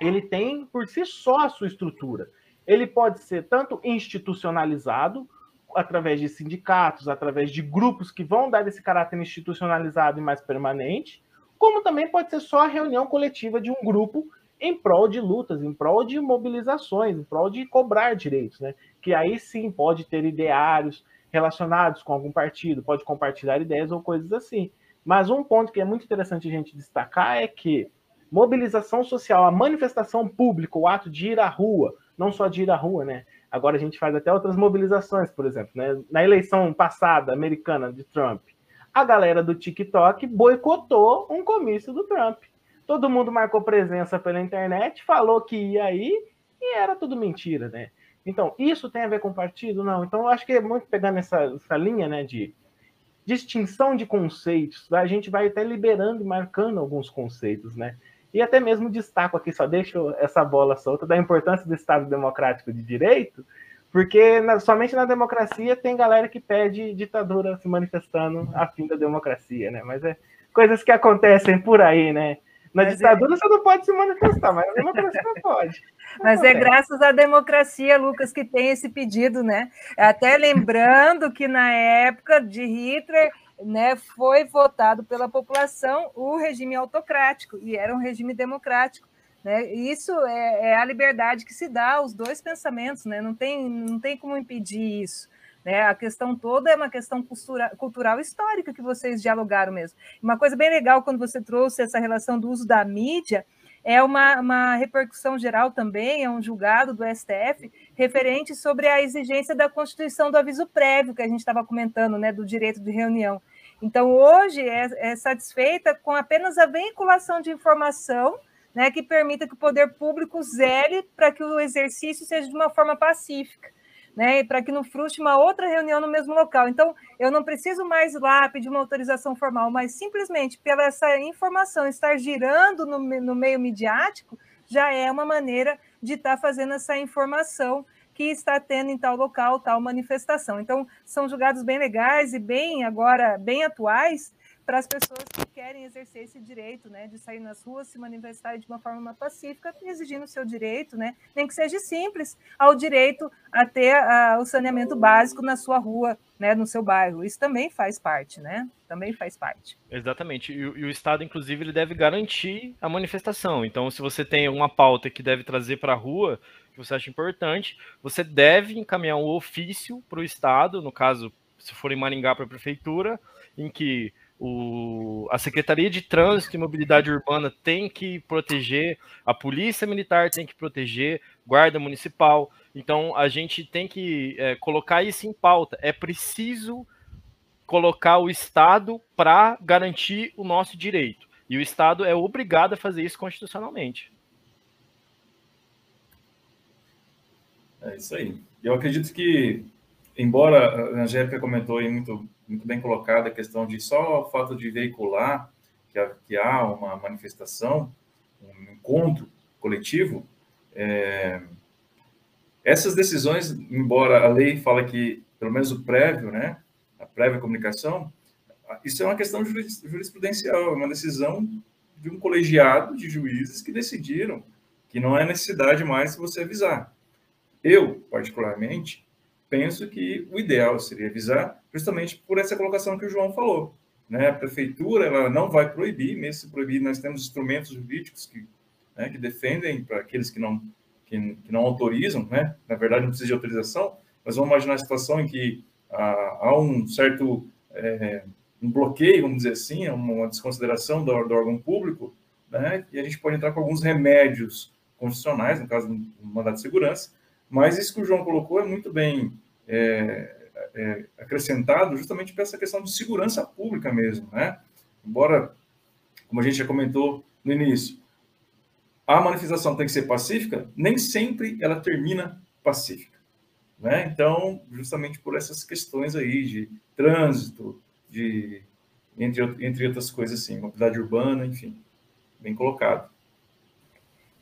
ele tem por si só a sua estrutura. Ele pode ser tanto institucionalizado, através de sindicatos, através de grupos que vão dar esse caráter institucionalizado e mais permanente, como também pode ser só a reunião coletiva de um grupo em prol de lutas, em prol de mobilizações, em prol de cobrar direitos, né? Que aí sim pode ter ideários relacionados com algum partido, pode compartilhar ideias ou coisas assim. Mas um ponto que é muito interessante a gente destacar é que mobilização social, a manifestação pública, o ato de ir à rua, não só de ir à rua, né? Agora a gente faz até outras mobilizações, por exemplo, né? Na eleição passada americana de Trump, a galera do TikTok boicotou um comício do Trump. Todo mundo marcou presença pela internet, falou que ia aí e era tudo mentira, né? Então, isso tem a ver com partido? Não. Então, eu acho que é muito pegando essa, essa linha né, de distinção de conceitos, a gente vai até liberando e marcando alguns conceitos, né? E até mesmo destaco aqui, só deixo essa bola solta, da importância do Estado Democrático de Direito, porque na, somente na democracia tem galera que pede ditadura se manifestando a fim da democracia, né? Mas é coisas que acontecem por aí, né? Na mas é ditadura é... você não pode se manifestar, mas na democracia não pode.
Mas é graças à democracia, Lucas, que tem esse pedido, né? Até lembrando que na época de Hitler né, foi votado pela população o regime autocrático, e era um regime democrático. Né? Isso é, é, a liberdade que se dá aos dois pensamentos, né? não, tem, não tem como impedir isso. Né? A questão toda é uma questão cultura, cultural histórica que vocês dialogaram mesmo. Uma coisa bem legal quando você trouxe essa relação do uso da mídia é uma, uma repercussão geral também, é um julgado do STF referente sobre a exigência da constituição do aviso prévio que a gente estava comentando, né, do direito de reunião. Então, hoje é, é satisfeita com apenas a veiculação de informação né, que permita que o poder público zele para que o exercício seja de uma forma pacífica né? Para que não frustre uma outra reunião no mesmo local. Então, eu não preciso mais lá pedir uma autorização formal, mas simplesmente pela essa informação estar girando no, no meio midiático, já é uma maneira de estar tá fazendo essa informação que está tendo em tal local tal manifestação. Então, são julgados bem legais e bem agora bem atuais para as pessoas que querem exercer esse direito, né, de sair nas ruas, se manifestar de uma forma pacífica, exigindo o seu direito, né, nem que seja simples, ao direito a ter a, o saneamento básico na sua rua, né, no seu bairro. Isso também faz parte, né? Também faz parte.
Exatamente. E, e o Estado, inclusive, ele deve garantir a manifestação. Então, se você tem uma pauta que deve trazer para a rua, que você acha importante, você deve encaminhar um ofício para o Estado, no caso, se for em Maringá para a prefeitura, em que o, a Secretaria de Trânsito e Mobilidade Urbana tem que proteger, a Polícia Militar tem que proteger, Guarda Municipal. Então a gente tem que é, colocar isso em pauta. É preciso colocar o Estado para garantir o nosso direito. E o Estado é obrigado a fazer isso constitucionalmente.
É isso aí. Eu acredito que, embora a Angélica comentou aí muito muito bem colocada a questão de só o fato de veicular que há, que há uma manifestação, um encontro coletivo, é, essas decisões, embora a lei fala que, pelo menos o prévio, né, a prévia comunicação, isso é uma questão jurisprudencial, é uma decisão de um colegiado de juízes que decidiram que não é necessidade mais você avisar. Eu, particularmente, penso que o ideal seria avisar justamente por essa colocação que o João falou. Né? A prefeitura ela não vai proibir, mesmo se proibir, nós temos instrumentos jurídicos que, né, que defendem para aqueles que não, que, que, não autorizam, né? na verdade não precisa de autorização, mas vamos imaginar a situação em que ah, há um certo é, um bloqueio, vamos dizer assim, uma desconsideração do, do órgão público, né? e a gente pode entrar com alguns remédios constitucionais, no caso do mandato de segurança, mas isso que o João colocou é muito bem é, é, acrescentado justamente para essa questão de segurança pública mesmo, né? Embora, como a gente já comentou no início, a manifestação tem que ser pacífica, nem sempre ela termina pacífica, né? Então, justamente por essas questões aí de trânsito, de entre, entre outras coisas assim, mobilidade urbana, enfim, bem colocado.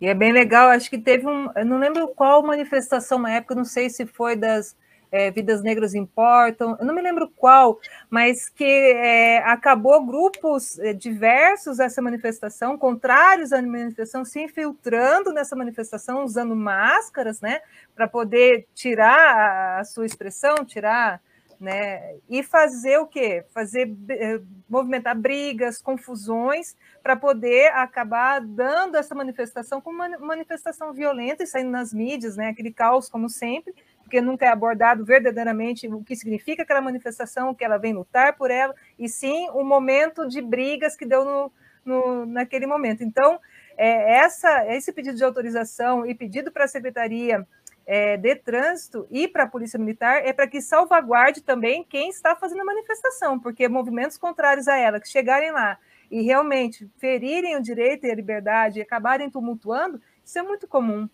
E é bem legal, acho que teve um, eu não lembro qual manifestação na época, não sei se foi das é, Vidas Negras Importam, eu não me lembro qual, mas que é, acabou grupos é, diversos essa manifestação, contrários à manifestação, se infiltrando nessa manifestação, usando máscaras, né, para poder tirar a, sua expressão, tirar né? E fazer o quê? Fazer é, movimentar brigas, confusões, para poder acabar dando essa manifestação como uma manifestação violenta e saindo nas mídias, né? Aquele caos, como sempre, porque nunca é abordado verdadeiramente o que significa aquela manifestação, o que ela vem lutar por ela, e sim o momento de brigas que deu no, no naquele momento. Então, é, essa, esse pedido de autorização e pedido para a secretaria é, de trânsito e para a Polícia Militar é para que salvaguarde também quem está fazendo a manifestação, porque movimentos contrários a ela, que chegarem lá e realmente ferirem o direito e a liberdade e acabarem tumultuando, isso é muito comum,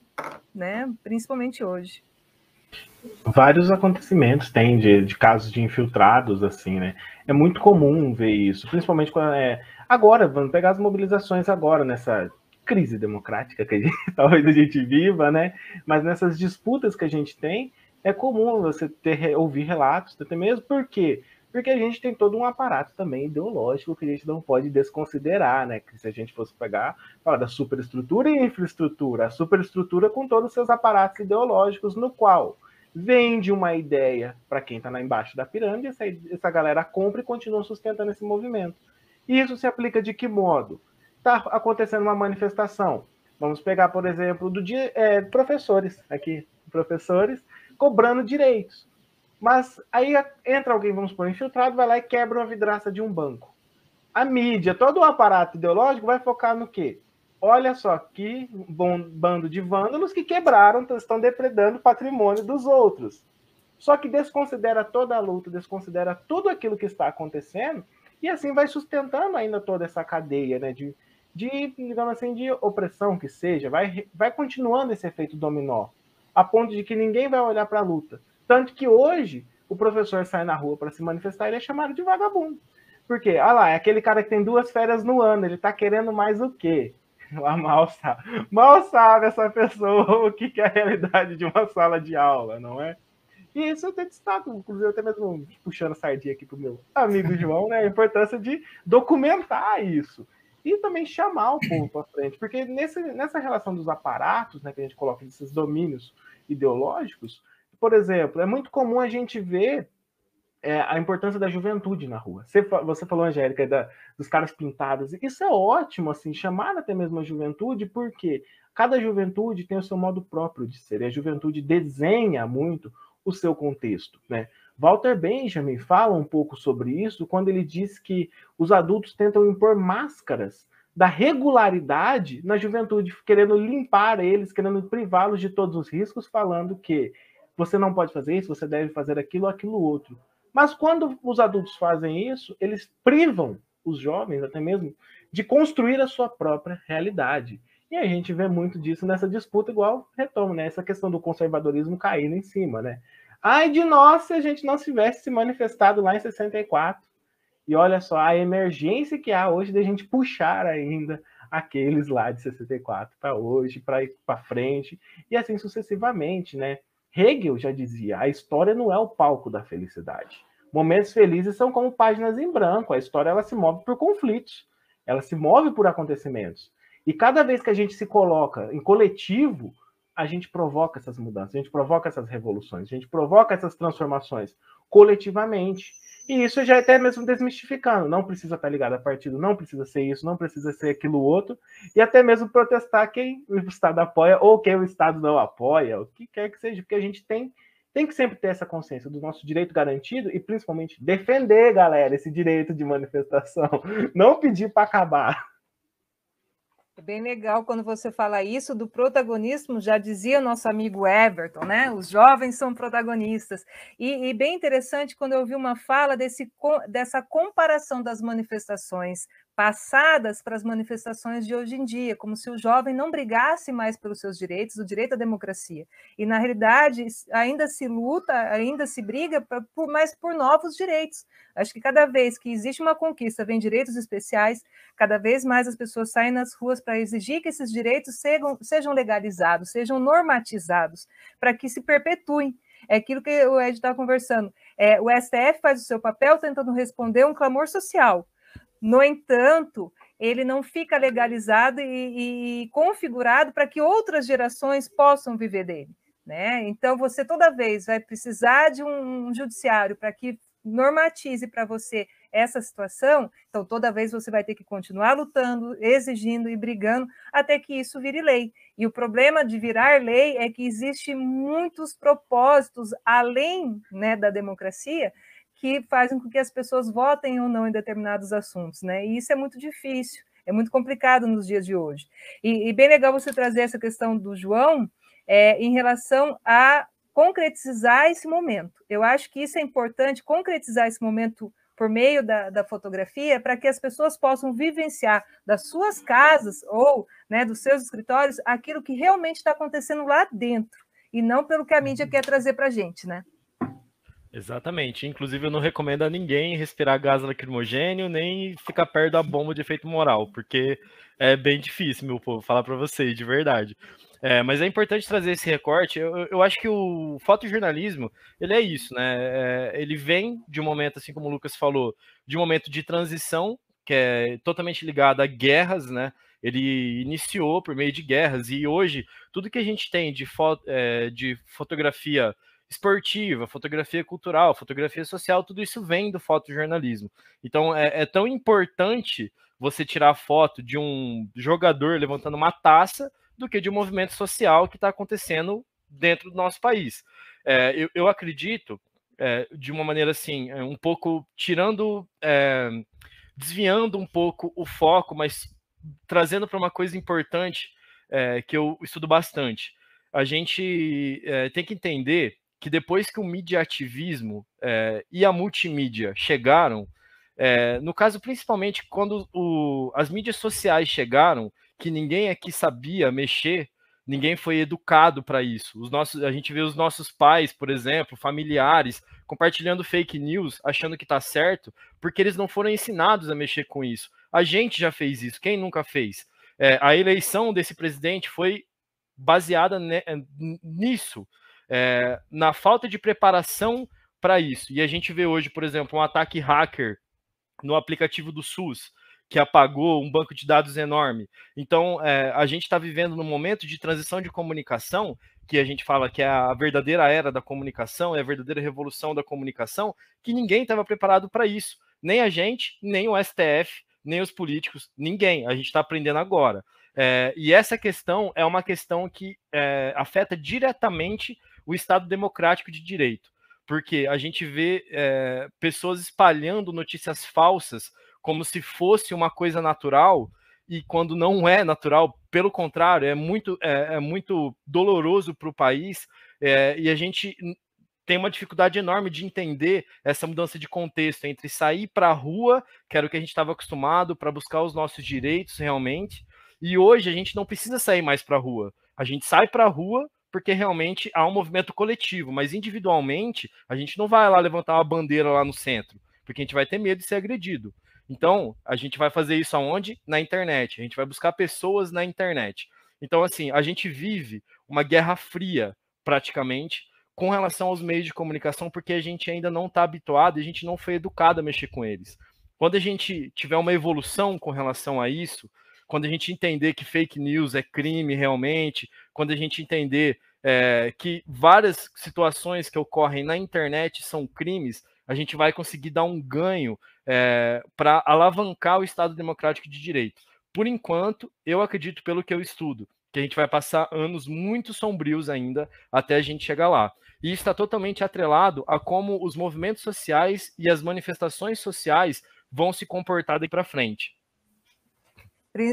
né? principalmente hoje
vários acontecimentos tem de, de, casos de infiltrados, assim, né? É muito comum ver isso, principalmente quando é. Agora, vamos pegar as mobilizações agora, nessa crise democrática que a gente, talvez a gente viva, né? Mas nessas disputas que a gente tem, é comum você ter, ouvir relatos, até mesmo porque porque a gente tem todo um aparato também ideológico que a gente não pode desconsiderar, né? Que se a gente fosse pegar, falar da superestrutura e infraestrutura, a superestrutura com todos os seus aparatos ideológicos, no qual vende uma ideia para quem está lá embaixo da pirâmide, essa, essa galera compra e continua sustentando esse movimento. E isso se aplica de que modo? Está acontecendo uma manifestação. Vamos pegar, por exemplo, do dia, é, professores aqui, professores cobrando direitos. Mas aí entra alguém, vamos supor, infiltrado, vai lá e quebra uma vidraça de um banco. A mídia, todo o aparato ideológico vai focar no quê? Olha só, que bom bando de vândalos que quebraram, estão depredando o patrimônio dos outros. Só que desconsidera toda a luta, desconsidera tudo aquilo que está acontecendo, e assim vai sustentando ainda toda essa cadeia né, de, de, digamos assim, de opressão que seja, vai, vai continuando esse efeito dominó, a ponto de que ninguém vai olhar para a luta. Tanto que hoje o professor sai na rua para se manifestar, ele é chamado de vagabundo. Por quê? Ah lá, é aquele cara que tem duas férias no ano, ele está querendo mais o quê? Mal sabe. Mal sabe essa pessoa o que é a realidade de uma sala de aula, não é? E isso eu até destaco, inclusive até mesmo puxando sardinha aqui pro meu amigo João, né? A importância de documentar isso. E também chamar o povo para frente, porque nesse, nessa relação dos aparatos, né, que a gente coloca nesses domínios ideológicos, por exemplo, é muito comum a gente ver é, a importância da juventude na rua. Você, você falou, Angélica, da, dos caras pintados. Isso é ótimo, assim, chamar até mesmo a juventude, porque cada juventude tem o seu modo próprio de ser. E a juventude desenha muito o seu contexto, né? Walter Benjamin fala um pouco sobre isso quando ele diz que os adultos tentam impor máscaras da regularidade na juventude, querendo limpar eles, querendo privá-los de todos os riscos, falando que você não pode fazer isso, você deve fazer aquilo aquilo outro. Mas quando os adultos fazem isso, eles privam os jovens, até mesmo, de construir a sua própria realidade. E a gente vê muito disso nessa disputa, igual retomo, né? Essa questão do conservadorismo caindo em cima, né? Ai de nós se a gente não tivesse se manifestado lá em 64. E olha só a emergência que há hoje de a gente puxar ainda aqueles lá de 64 para hoje, para ir para frente, e assim sucessivamente, né? Hegel já dizia: a história não é o palco da felicidade. Momentos felizes são como páginas em branco. A história ela se move por conflitos, ela se move por acontecimentos. E cada vez que a gente se coloca em coletivo, a gente provoca essas mudanças, a gente provoca essas revoluções, a gente provoca essas transformações coletivamente. E isso já é até mesmo desmistificando. Não precisa estar ligado a partido, não precisa ser isso, não precisa ser aquilo outro. E até mesmo protestar quem o Estado apoia ou quem o Estado não apoia, o que quer que seja, porque a gente tem, tem que sempre ter essa consciência do nosso direito garantido e principalmente defender, galera, esse direito de manifestação. Não pedir para acabar.
É bem legal quando você fala isso do protagonismo, já dizia nosso amigo Everton, né? Os jovens são protagonistas. E, e bem interessante quando eu vi uma fala desse, dessa comparação das manifestações passadas para as manifestações de hoje em dia, como se o jovem não brigasse mais pelos seus direitos, o direito à democracia. E, na realidade, ainda se luta, ainda se briga por, mais por novos direitos. Acho que cada vez que existe uma conquista, vem direitos especiais, cada vez mais as pessoas saem nas ruas para exigir que esses direitos sejam, sejam legalizados, sejam normatizados, para que se perpetuem. É aquilo que o Ed estava conversando. É, o STF faz o seu papel tentando responder um clamor social no entanto, ele não fica legalizado e, e configurado para que outras gerações possam viver dele. Né? Então, você toda vez vai precisar de um judiciário para que normatize para você essa situação, então toda vez você vai ter que continuar lutando, exigindo e brigando até que isso vire lei. E o problema de virar lei é que existe muitos propósitos além né, da democracia que fazem com que as pessoas votem ou não em determinados assuntos, né? E isso é muito difícil, é muito complicado nos dias de hoje. E, e bem legal você trazer essa questão do João é, em relação a concretizar esse momento. Eu acho que isso é importante, concretizar esse momento por meio da, da fotografia, para que as pessoas possam vivenciar das suas casas ou né, dos seus escritórios aquilo que realmente está acontecendo lá dentro, e não pelo que a mídia uhum. quer trazer para a gente, né?
Exatamente. Inclusive, eu não recomendo a ninguém respirar gás lacrimogênio nem ficar perto da bomba de efeito moral, porque é bem difícil, meu povo, falar para vocês, de verdade. É, mas é importante trazer esse recorte. Eu, eu, acho que o fotojornalismo, ele é isso, né? É, ele vem de um momento, assim como o Lucas falou, de um momento de transição, que é totalmente ligado a guerras, né? Ele iniciou por meio de guerras, e hoje, tudo que a gente tem de, fo é, de fotografia esportiva, fotografia cultural, fotografia social, tudo isso vem do fotojornalismo. Então é, é tão importante você tirar foto de um jogador levantando uma taça do que de um movimento social que está acontecendo dentro do nosso país. É, eu, eu, acredito, é, de uma maneira assim, é, um pouco tirando, é, desviando um pouco o foco, mas trazendo para uma coisa importante é, que eu estudo bastante. A gente é, tem que entender que depois que o mediativismo e a multimídia chegaram, no caso principalmente quando o, as mídias sociais chegaram, que ninguém aqui sabia mexer ninguém foi educado para isso. Os nossos, a gente vê os nossos pais, por exemplo, familiares, compartilhando fake news, achando que está certo, porque eles não foram ensinados a mexer com isso. A gente já fez isso, quem nunca fez? É, a eleição desse presidente foi baseada nisso, é, na falta de preparação para isso. E a gente vê hoje, por exemplo, um ataque hacker no aplicativo do SUS que apagou um banco de dados enorme. Então, é, a gente está vivendo num momento de transição de comunicação, que a gente fala que é a verdadeira era da comunicação, é a verdadeira revolução da comunicação, que ninguém estava preparado para isso. Nem a gente, nem o STF, nem os políticos, ninguém. A gente está aprendendo agora. É, e essa questão é uma questão que é, afeta diretamente o Estado democrático de direito, porque a gente vê é, pessoas espalhando notícias falsas como se fosse uma coisa natural e quando não é natural, pelo contrário, é muito, é, é muito doloroso para o país é, e a gente tem uma dificuldade enorme de entender essa mudança de contexto entre sair para a rua, que era o que a gente estava acostumado, para buscar os nossos direitos realmente, e hoje a gente não precisa sair mais para a rua. A gente sai para a rua porque realmente há um movimento coletivo, mas individualmente a gente não vai lá levantar uma bandeira lá no centro, porque a gente vai ter medo de ser agredido. Então, a gente vai fazer isso aonde? Na internet. A gente vai buscar pessoas na internet. Então, assim, a gente vive uma guerra fria, praticamente, com relação aos meios de comunicação, porque a gente ainda não está habituado a gente não foi educado a mexer com eles. Quando a gente tiver uma evolução com relação a isso, quando a gente entender que fake news é crime realmente, quando a gente entender é, que várias situações que ocorrem na internet são crimes, a gente vai conseguir dar um ganho é, para alavancar o Estado Democrático de Direito. Por enquanto, eu acredito, pelo que eu estudo, que a gente vai passar anos muito sombrios ainda até a gente chegar lá. E está totalmente atrelado a como os movimentos sociais e as manifestações sociais vão se comportar daí para frente.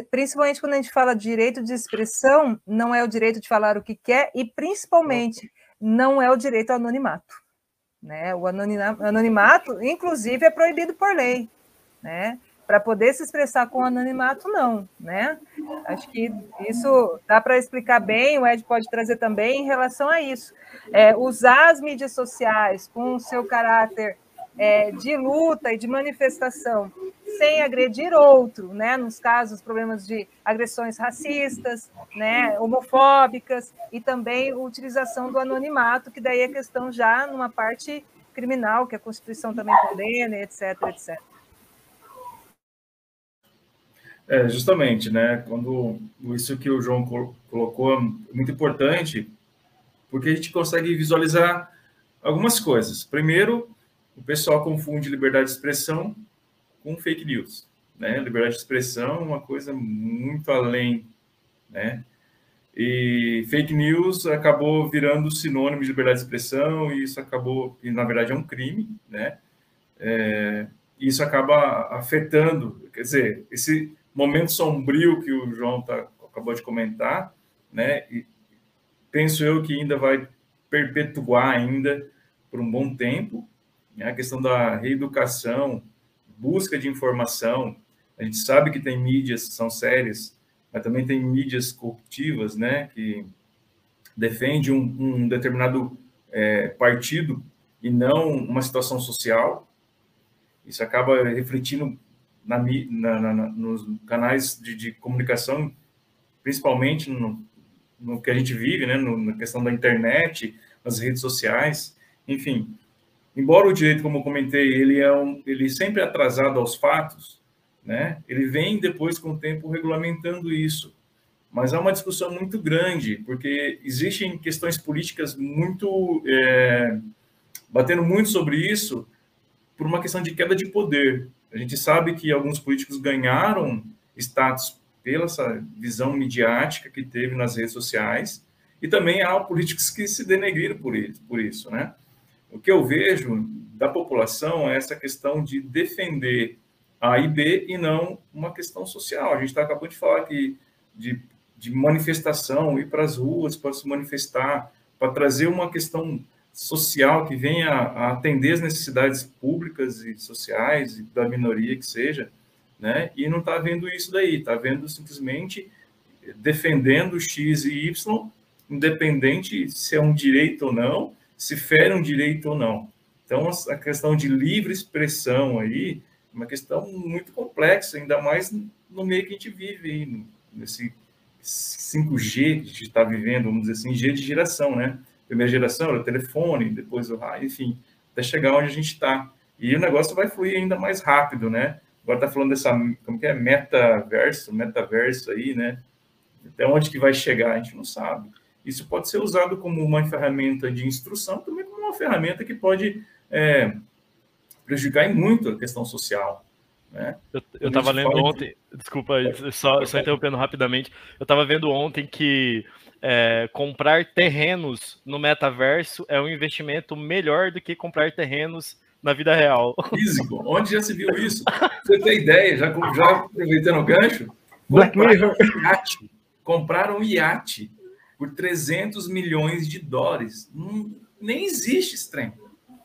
Principalmente quando a gente fala direito de expressão, não é o direito de falar o que quer e principalmente não é o direito ao anonimato. Né? O anonimato, inclusive, é proibido por lei. Né? Para poder se expressar com anonimato, não. Né? Acho que isso dá para explicar bem, o Ed pode trazer também em relação a isso. É, usar as mídias sociais com o seu caráter é, de luta e de manifestação sem agredir outro, né? Nos casos, problemas de agressões racistas, né? Homofóbicas e também utilização do anonimato, que daí é questão já numa parte criminal, que a Constituição também condena, etc, etc.
É, justamente, né? Quando isso que o João colocou é muito importante, porque a gente consegue visualizar algumas coisas. Primeiro, o pessoal confunde liberdade de expressão com fake news. Né? Liberdade de expressão é uma coisa muito além, né? E fake news acabou virando sinônimo de liberdade de expressão e isso acabou, e na verdade é um crime, né? É, isso acaba afetando, quer dizer, esse momento sombrio que o João tá, acabou de comentar, né? E penso eu que ainda vai perpetuar ainda por um bom tempo, né? a questão da reeducação, busca de informação. A gente sabe que tem mídias que são sérias, mas também tem mídias corruptivas, né, que defende um, um determinado é, partido e não uma situação social. Isso acaba refletindo na, na, na, nos canais de, de, comunicação, principalmente no, no, que a gente vive, né, no, na questão da internet, nas redes sociais, enfim embora o direito, como comentei, ele é um, ele sempre é atrasado aos fatos, né? Ele vem depois com o tempo regulamentando isso. mas é uma discussão muito grande, porque existem questões políticas muito. É, batendo muito sobre isso, por uma questão de queda de poder. A gente sabe que alguns políticos ganharam status pela essa visão midiática que teve nas redes sociais, e também há políticos que se denegriram por isso, por isso né? O que eu vejo da população é essa questão de defender A e B e não uma questão social. A gente está acabando de falar aqui de, de manifestação, ir para as ruas para se manifestar, para trazer uma questão social que venha a atender as necessidades públicas e sociais e da minoria que seja, né? E não está vendo isso daí, está vendo simplesmente defendendo X e Y, independente se é um direito ou não, se fere um direito ou não. Então, a questão de livre expressão aí é uma questão muito complexa, ainda mais no meio que a gente vive aí, nesse 5G que a gente está vivendo, vamos dizer assim, G de geração, né? Primeira geração era o telefone, depois o rádio, enfim, até chegar onde a gente está. E o negócio vai fluir ainda mais rápido, né? Agora está falando dessa, como que é, metaverso, metaverso aí, né? Até onde que vai chegar, a gente não sabe. Isso pode ser usado como uma ferramenta de instrução, também como uma ferramenta que pode é, prejudicar muito a questão social. Né?
Eu estava lendo ontem, desculpa, só, só interrompendo rapidamente, eu estava vendo ontem que é, comprar terrenos no metaverso é um investimento melhor do que comprar terrenos na vida real.
Físico, onde já se viu isso? Você tem ideia, já, já aproveitando o gancho,
Black Mirror.
Um iate, compraram um iate por 300 milhões de dólares. Não, nem existe esse trem.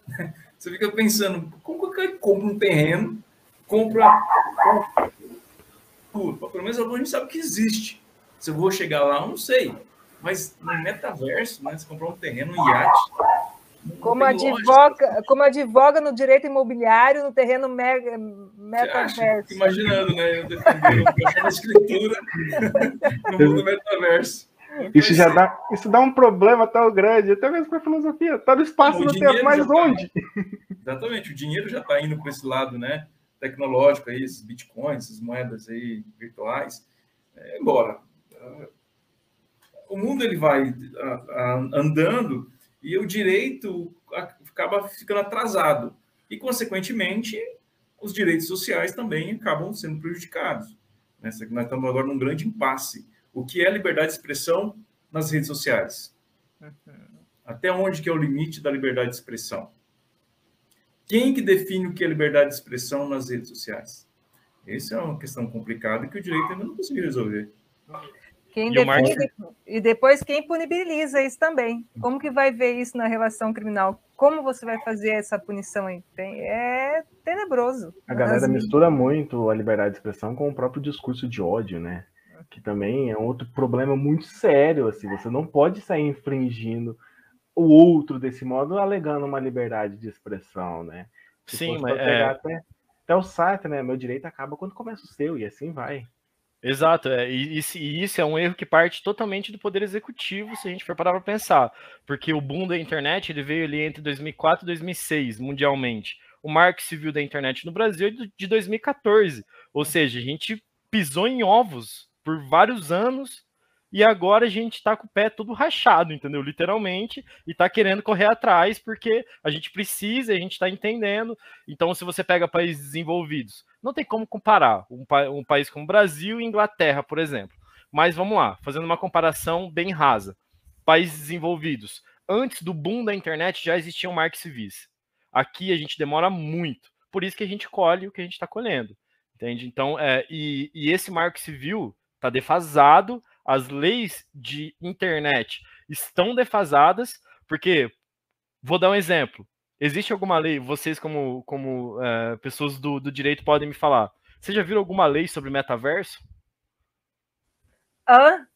Você fica pensando, como que compra um terreno, compra... Pô, pelo menos a gente sabe que existe. Se eu vou chegar lá, eu não sei. Mas no metaverso, né, você comprou um terreno, um iate,
como advoga, como advoga no direito imobiliário no terreno mega, metaverso.
Imaginando, né? Eu defendendo a escritura no mundo metaverso.
Isso já dá, isso dá um problema tão grande, até mesmo para a filosofia. Está no espaço no tempo, mas onde? Tá,
exatamente, o dinheiro já está indo para esse lado, né? Tecnológico aí, esses bitcoins, essas moedas aí virtuais. É, embora o mundo ele vai andando e o direito acaba ficando atrasado. E, consequentemente, os direitos sociais também acabam sendo prejudicados. Né? Nós estamos agora num grande impasse. O que é liberdade de expressão nas redes sociais? Uhum. Até onde que é o limite da liberdade de expressão? Quem que define o que é liberdade de expressão nas redes sociais? Essa é uma questão complicada que o direito ainda não conseguiu resolver.
Quem e, define, e depois quem punibiliza isso também. Como que vai ver isso na relação criminal? Como você vai fazer essa punição aí? É tenebroso.
A galera Mas... mistura muito a liberdade de expressão com o próprio discurso de ódio, né? Que também é outro problema muito sério. Assim, você não pode sair infringindo o outro desse modo, alegando uma liberdade de expressão, né?
Se Sim, mas é...
até, até o site, né? Meu direito acaba quando começa o seu, e assim vai.
Exato, é, e, e, isso é um erro que parte totalmente do poder executivo, se a gente for parar para pensar, porque o boom da internet ele veio ali entre 2004 e 2006, mundialmente. O marco civil da internet no Brasil é de 2014, ou seja, a gente pisou em ovos por vários anos e agora a gente está com o pé todo rachado, entendeu? Literalmente, e está querendo correr atrás porque a gente precisa, a gente está entendendo. Então, se você pega países desenvolvidos, não tem como comparar um, um país como Brasil e Inglaterra, por exemplo. Mas vamos lá, fazendo uma comparação bem rasa. Países desenvolvidos, antes do boom da internet já existiam marcos civis. Aqui a gente demora muito, por isso que a gente colhe o que a gente está colhendo, entende? Então, é, e, e esse marco civil está defasado as leis de internet estão defasadas, porque, vou dar um exemplo, existe alguma lei, vocês como, como é, pessoas do, do direito podem me falar, vocês já viram alguma lei sobre metaverso?
Hã?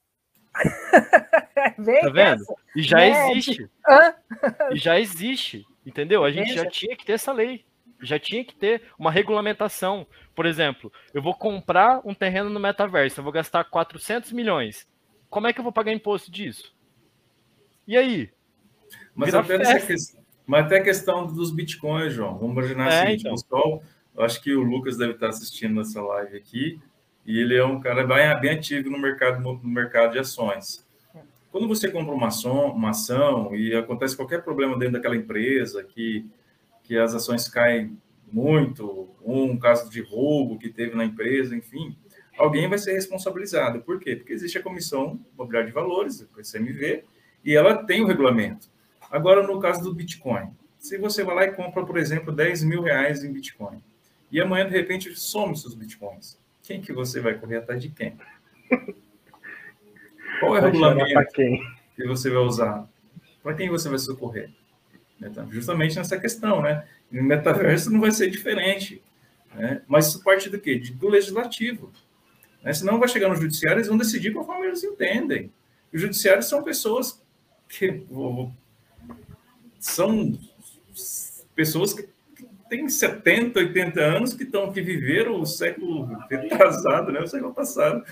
tá vendo? E já existe. Hã? E já existe, entendeu? A gente já tinha que ter essa lei já tinha que ter uma regulamentação. Por exemplo, eu vou comprar um terreno no metaverso, eu vou gastar 400 milhões. Como é que eu vou pagar imposto disso? E aí?
Mas até, questão, mas até a questão dos bitcoins, João. Vamos imaginar é, assim, então. pessoal, eu acho que o Lucas deve estar assistindo essa live aqui. e ele é um cara bem, bem ativo no mercado, no mercado de ações. Quando você compra uma ação, uma ação e acontece qualquer problema dentro daquela empresa, que, que as ações caem muito, um caso de roubo que teve na empresa, enfim, alguém vai ser responsabilizado. Por quê? Porque existe a Comissão Imobiliária de Valores, a CMV, e ela tem o regulamento. Agora, no caso do Bitcoin, se você vai lá e compra, por exemplo, 10 mil reais em Bitcoin, e amanhã, de repente, some seus Bitcoins, quem que você vai correr atrás de quem? Qual é o regulamento que você vai usar? Para quem você vai socorrer? Então, justamente nessa questão, né? No metaverso não vai ser diferente. Né? Mas isso parte do quê? Do legislativo. Né? Senão vai chegar no judiciário, eles vão decidir conforme eles entendem. Os judiciários são pessoas que são pessoas que têm 70, 80 anos que estão que viveram o século retrasado, né? O século passado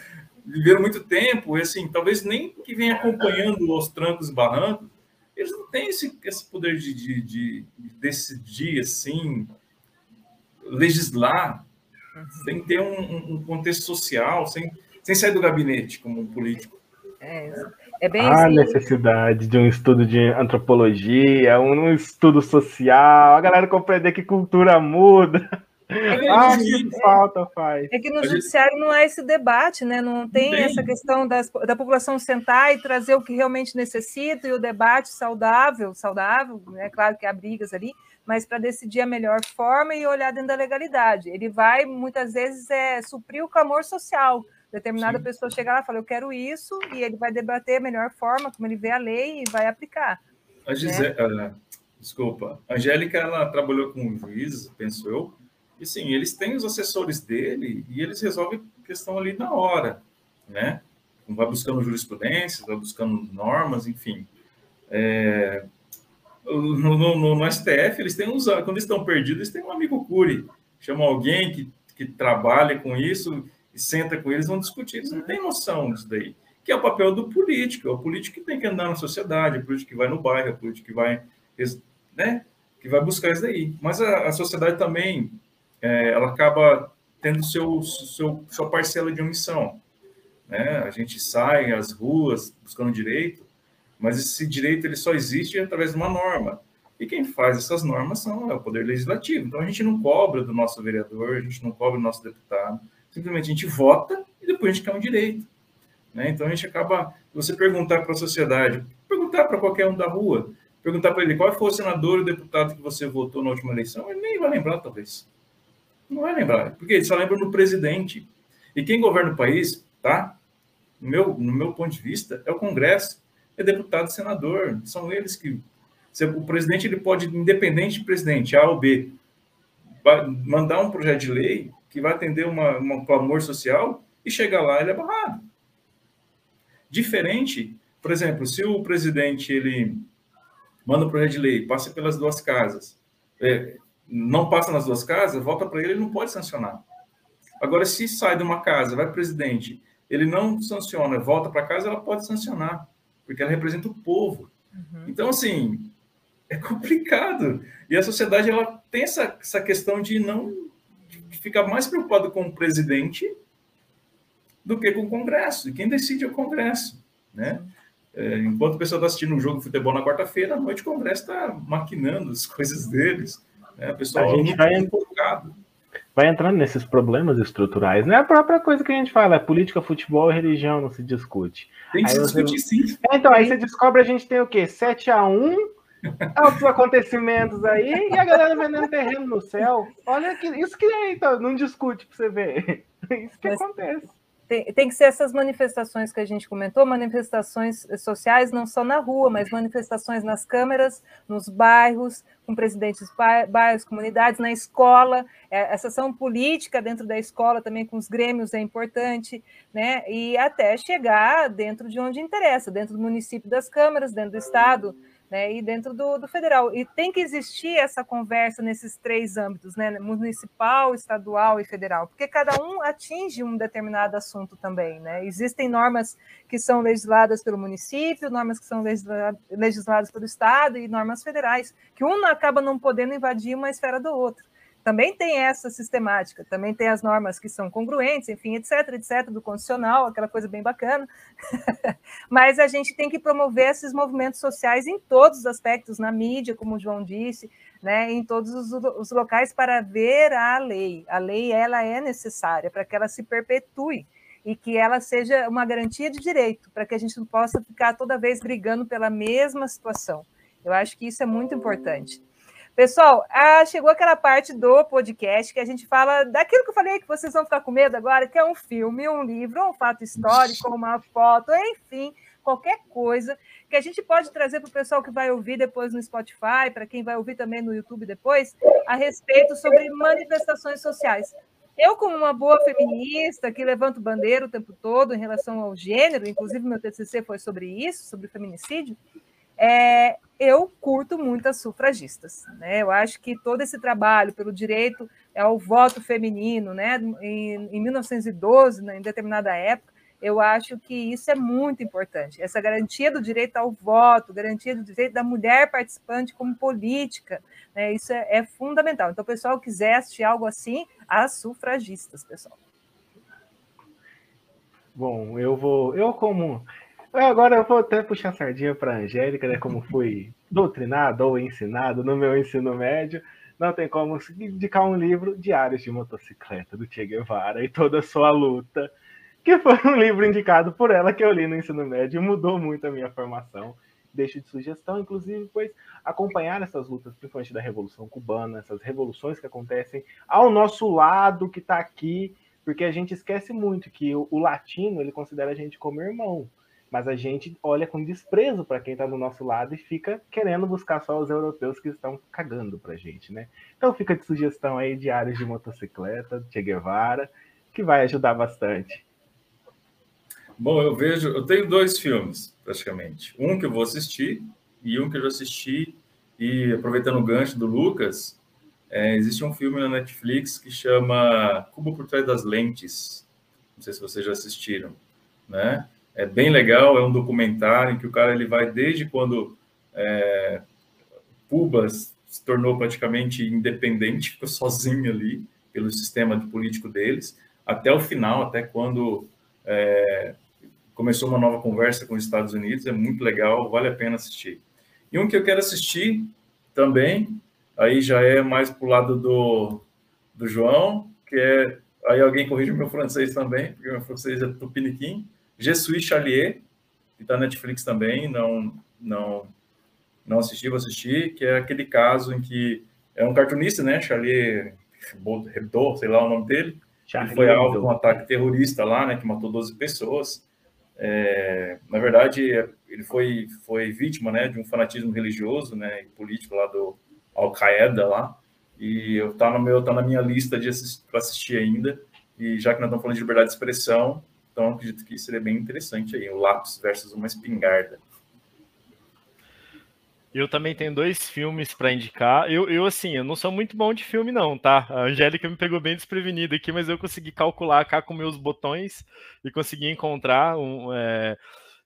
viveram muito tempo, e assim, talvez nem que vem acompanhando os trancos e barrancos, eles não têm esse, esse poder de, de, de decidir, assim, legislar, sem ter um, um, contexto social, sem, sem sair do gabinete como um político.
É, é bem a assim. necessidade de um estudo de antropologia, um estudo social, a galera compreender que cultura muda. É ah, que falta faz.
É que no judiciário não há esse debate, né? Não tem, tem. essa questão das, da população sentar e trazer o que realmente necessita e o debate saudável, saudável, é né? claro que há brigas ali, mas para decidir a melhor forma e olhar dentro da legalidade. Ele vai, muitas vezes, é, suprir o clamor social. Determinada Sim. pessoa chega lá e fala, eu quero isso, e ele vai debater a melhor forma, como ele vê a lei e vai aplicar.
A Gisele, né? uh, desculpa, a Angélica, ela trabalhou com juízes, penso eu, e sim, eles têm os assessores dele e eles resolvem a questão ali na hora, né? Vai buscando jurisprudência, vai buscando normas, enfim. É, no, no, no, STF, eles têm uns, quando eles estão perdidos, eles têm um amigo curi, chama alguém que, que trabalha com isso e senta com eles, vão discutir. Eles não têm noção disso daí. Que é o papel do político, é o político que tem que andar na sociedade, é o político que vai no bairro, é o político que vai, né, que vai buscar isso daí. Mas a, a sociedade também é, ela acaba tendo seu, seu, sua parcela de omissão. Né? A gente sai às ruas buscando direito, mas esse direito ele só existe através de uma norma. E quem faz essas normas são é o Poder Legislativo. Então a gente não cobra do nosso vereador, a gente não cobra do nosso deputado, simplesmente a gente vota e depois a gente quer um direito. Né? Então a gente acaba, você perguntar para a sociedade, perguntar para qualquer um da rua, perguntar para ele qual foi o senador ou deputado que você votou na última eleição, ele nem vai lembrar, talvez. Não vai lembrar, porque ele só lembra no presidente. E quem governa o país, tá? No meu, no meu ponto de vista, é o Congresso, é deputado e senador. São eles que. O presidente ele pode, independente de presidente, A ou B, mandar um projeto de lei que vai atender uma, uma clamor social e chegar lá ele é barrado. Diferente, por exemplo, se o presidente ele manda um projeto de lei, passa pelas duas casas, é, não passa nas duas casas, volta para ele, ele não pode sancionar. Agora, se sai de uma casa, vai para o presidente, ele não sanciona, volta para casa, ela pode sancionar, porque ela representa o povo. Uhum. Então, assim, é complicado. E a sociedade ela tem essa, essa questão de não de ficar mais preocupado com o presidente do que com o Congresso. E quem decide é o Congresso, né? É, enquanto o pessoal está assistindo um jogo de futebol na quarta-feira, à noite o Congresso está maquinando as coisas deles. É, a pessoa a gente vai, empolgado.
vai entrando nesses problemas estruturais. Não é a própria coisa que a gente fala, é política, futebol e religião não se discute.
Tem que aí se discutir sim.
É, então, aí você descobre a gente tem o quê? 7 a 1 altos acontecimentos aí e a galera vendendo terreno no céu. Olha que isso que é, então, não discute para você ver. Isso que Mas, acontece
tem, tem, que ser essas manifestações que a gente comentou, manifestações sociais não só na rua, mas manifestações nas câmeras, nos bairros, com presidentes de bairros, comunidades, na escola, é, essa ação política dentro da escola também com os grêmios é importante, né? E até chegar dentro de onde interessa, dentro do município das câmaras, dentro do estado, né, e dentro do, do, federal. E tem que existir essa conversa nesses três âmbitos, né, municipal, estadual e federal, porque cada um atinge um determinado assunto também. Né? Existem normas que são legisladas pelo município, normas que são legisladas pelo estado e normas federais, que um acaba não podendo invadir uma esfera do outro. Também tem essa sistemática, também tem as normas que são congruentes, enfim, etc, etc, do constitucional, aquela coisa bem bacana. Mas a gente tem que promover esses movimentos sociais em todos os aspectos, na mídia, como o João disse, né, em todos os, os locais para ver a lei. A lei ela é necessária para que ela se perpetue e que ela seja uma garantia de direito, para que a gente não possa ficar toda vez brigando pela mesma situação. Eu acho que isso é muito importante. Pessoal, ah, chegou aquela parte do podcast que a gente fala daquilo que eu falei que vocês vão ficar com medo agora, que é um filme, um livro, um fato histórico, uma foto, enfim, qualquer coisa que a gente pode trazer para o pessoal que vai ouvir depois no Spotify, para quem vai ouvir também no YouTube depois, a respeito sobre manifestações sociais. Eu, como uma boa feminista que levanto bandeira o tempo todo em relação ao gênero, inclusive meu TCC foi sobre isso, sobre feminicídio, é, eu curto muito as sufragistas. Né? Eu acho que todo esse trabalho pelo direito ao voto feminino, né? em, em 1912, né? em determinada época, eu acho que isso é muito importante. Essa garantia do direito ao voto, garantia do direito da mulher participante como política, né? isso é, é fundamental. Então, pessoal quiser assistir algo assim, as sufragistas, pessoal.
Bom, eu vou. Eu, como Agora eu vou até puxar a sardinha para a Angélica, né? Como fui doutrinado ou ensinado no meu ensino médio. Não tem como indicar um livro, Diários de Motocicleta, do Che Guevara e toda a sua luta, que foi um livro indicado por ela que eu li no ensino médio e mudou muito a minha formação. Deixo de sugestão, inclusive, pois acompanhar essas lutas, principalmente da Revolução Cubana, essas revoluções que acontecem ao nosso lado, que está aqui, porque a gente esquece muito que o, o latino ele considera a gente como irmão mas a gente olha com desprezo para quem está do nosso lado e fica querendo buscar só os europeus que estão cagando para a gente, né? Então fica de sugestão aí de áreas de motocicleta, Che Guevara, que vai ajudar bastante.
Bom, eu vejo, eu tenho dois filmes praticamente, um que eu vou assistir e um que eu já assisti e aproveitando o gancho do Lucas, é, existe um filme na Netflix que chama Cuba por trás das lentes. Não sei se vocês já assistiram, né? É bem legal, é um documentário em que o cara ele vai desde quando é, Cuba se tornou praticamente independente, ficou sozinho ali pelo sistema político deles, até o final, até quando é, começou uma nova conversa com os Estados Unidos, é muito legal, vale a pena assistir. E um que eu quero assistir também, aí já é mais pro lado do, do João, que é, aí alguém corrige o meu francês também, porque meu francês é tupiniquim, Je suis Charlier, que está na Netflix também, não, não, não assisti, vou assistir, que é aquele caso em que é um cartunista, né, Charlier Hebdo, sei lá o nome dele, Charlie foi alvo de um ataque terrorista lá, né, que matou 12 pessoas. É, na verdade, ele foi, foi vítima, né, de um fanatismo religioso, né, e político lá do Al-Qaeda lá, e eu tá no meu tá na minha lista de assistir, para assistir ainda. E já que nós estamos falando de liberdade de expressão, então, acredito que seria bem interessante aí, o lápis versus uma espingarda.
Eu também tenho dois filmes para indicar. Eu, eu, assim, eu não sou muito bom de filme, não, tá? A Angélica me pegou bem desprevenida aqui, mas eu consegui calcular cá com meus botões e consegui encontrar. Um, é...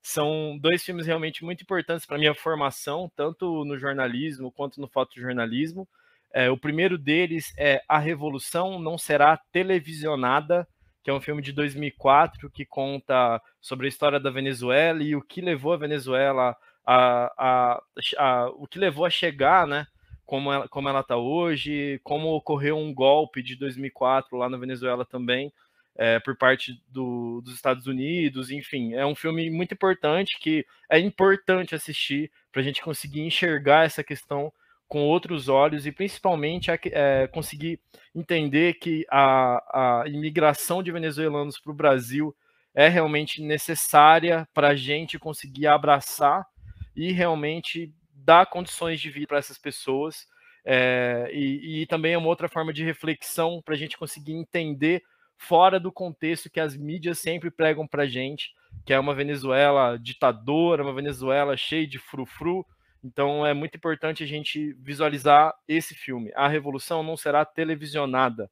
São dois filmes realmente muito importantes para minha formação, tanto no jornalismo quanto no fotojornalismo. É, o primeiro deles é A Revolução Não Será Televisionada, que é um filme de 2004 que conta sobre a história da Venezuela e o que levou a Venezuela a, a, a o que levou a chegar, né? Como ela, como ela está hoje, como ocorreu um golpe de 2004 lá na Venezuela também, é, por parte do, dos Estados Unidos, enfim, é um filme muito importante que é importante assistir para a gente conseguir enxergar essa questão com outros olhos e principalmente é, conseguir entender que a, a imigração de venezuelanos para o Brasil é realmente necessária para a gente conseguir abraçar e realmente dar condições de vida para essas pessoas. É, e, e, também é uma outra forma de reflexão para a gente conseguir entender fora do contexto que as mídias sempre pregam para a gente, que é uma Venezuela ditadora, uma Venezuela cheia de frufru, então é muito importante a gente visualizar esse filme. A Revolução não será televisionada.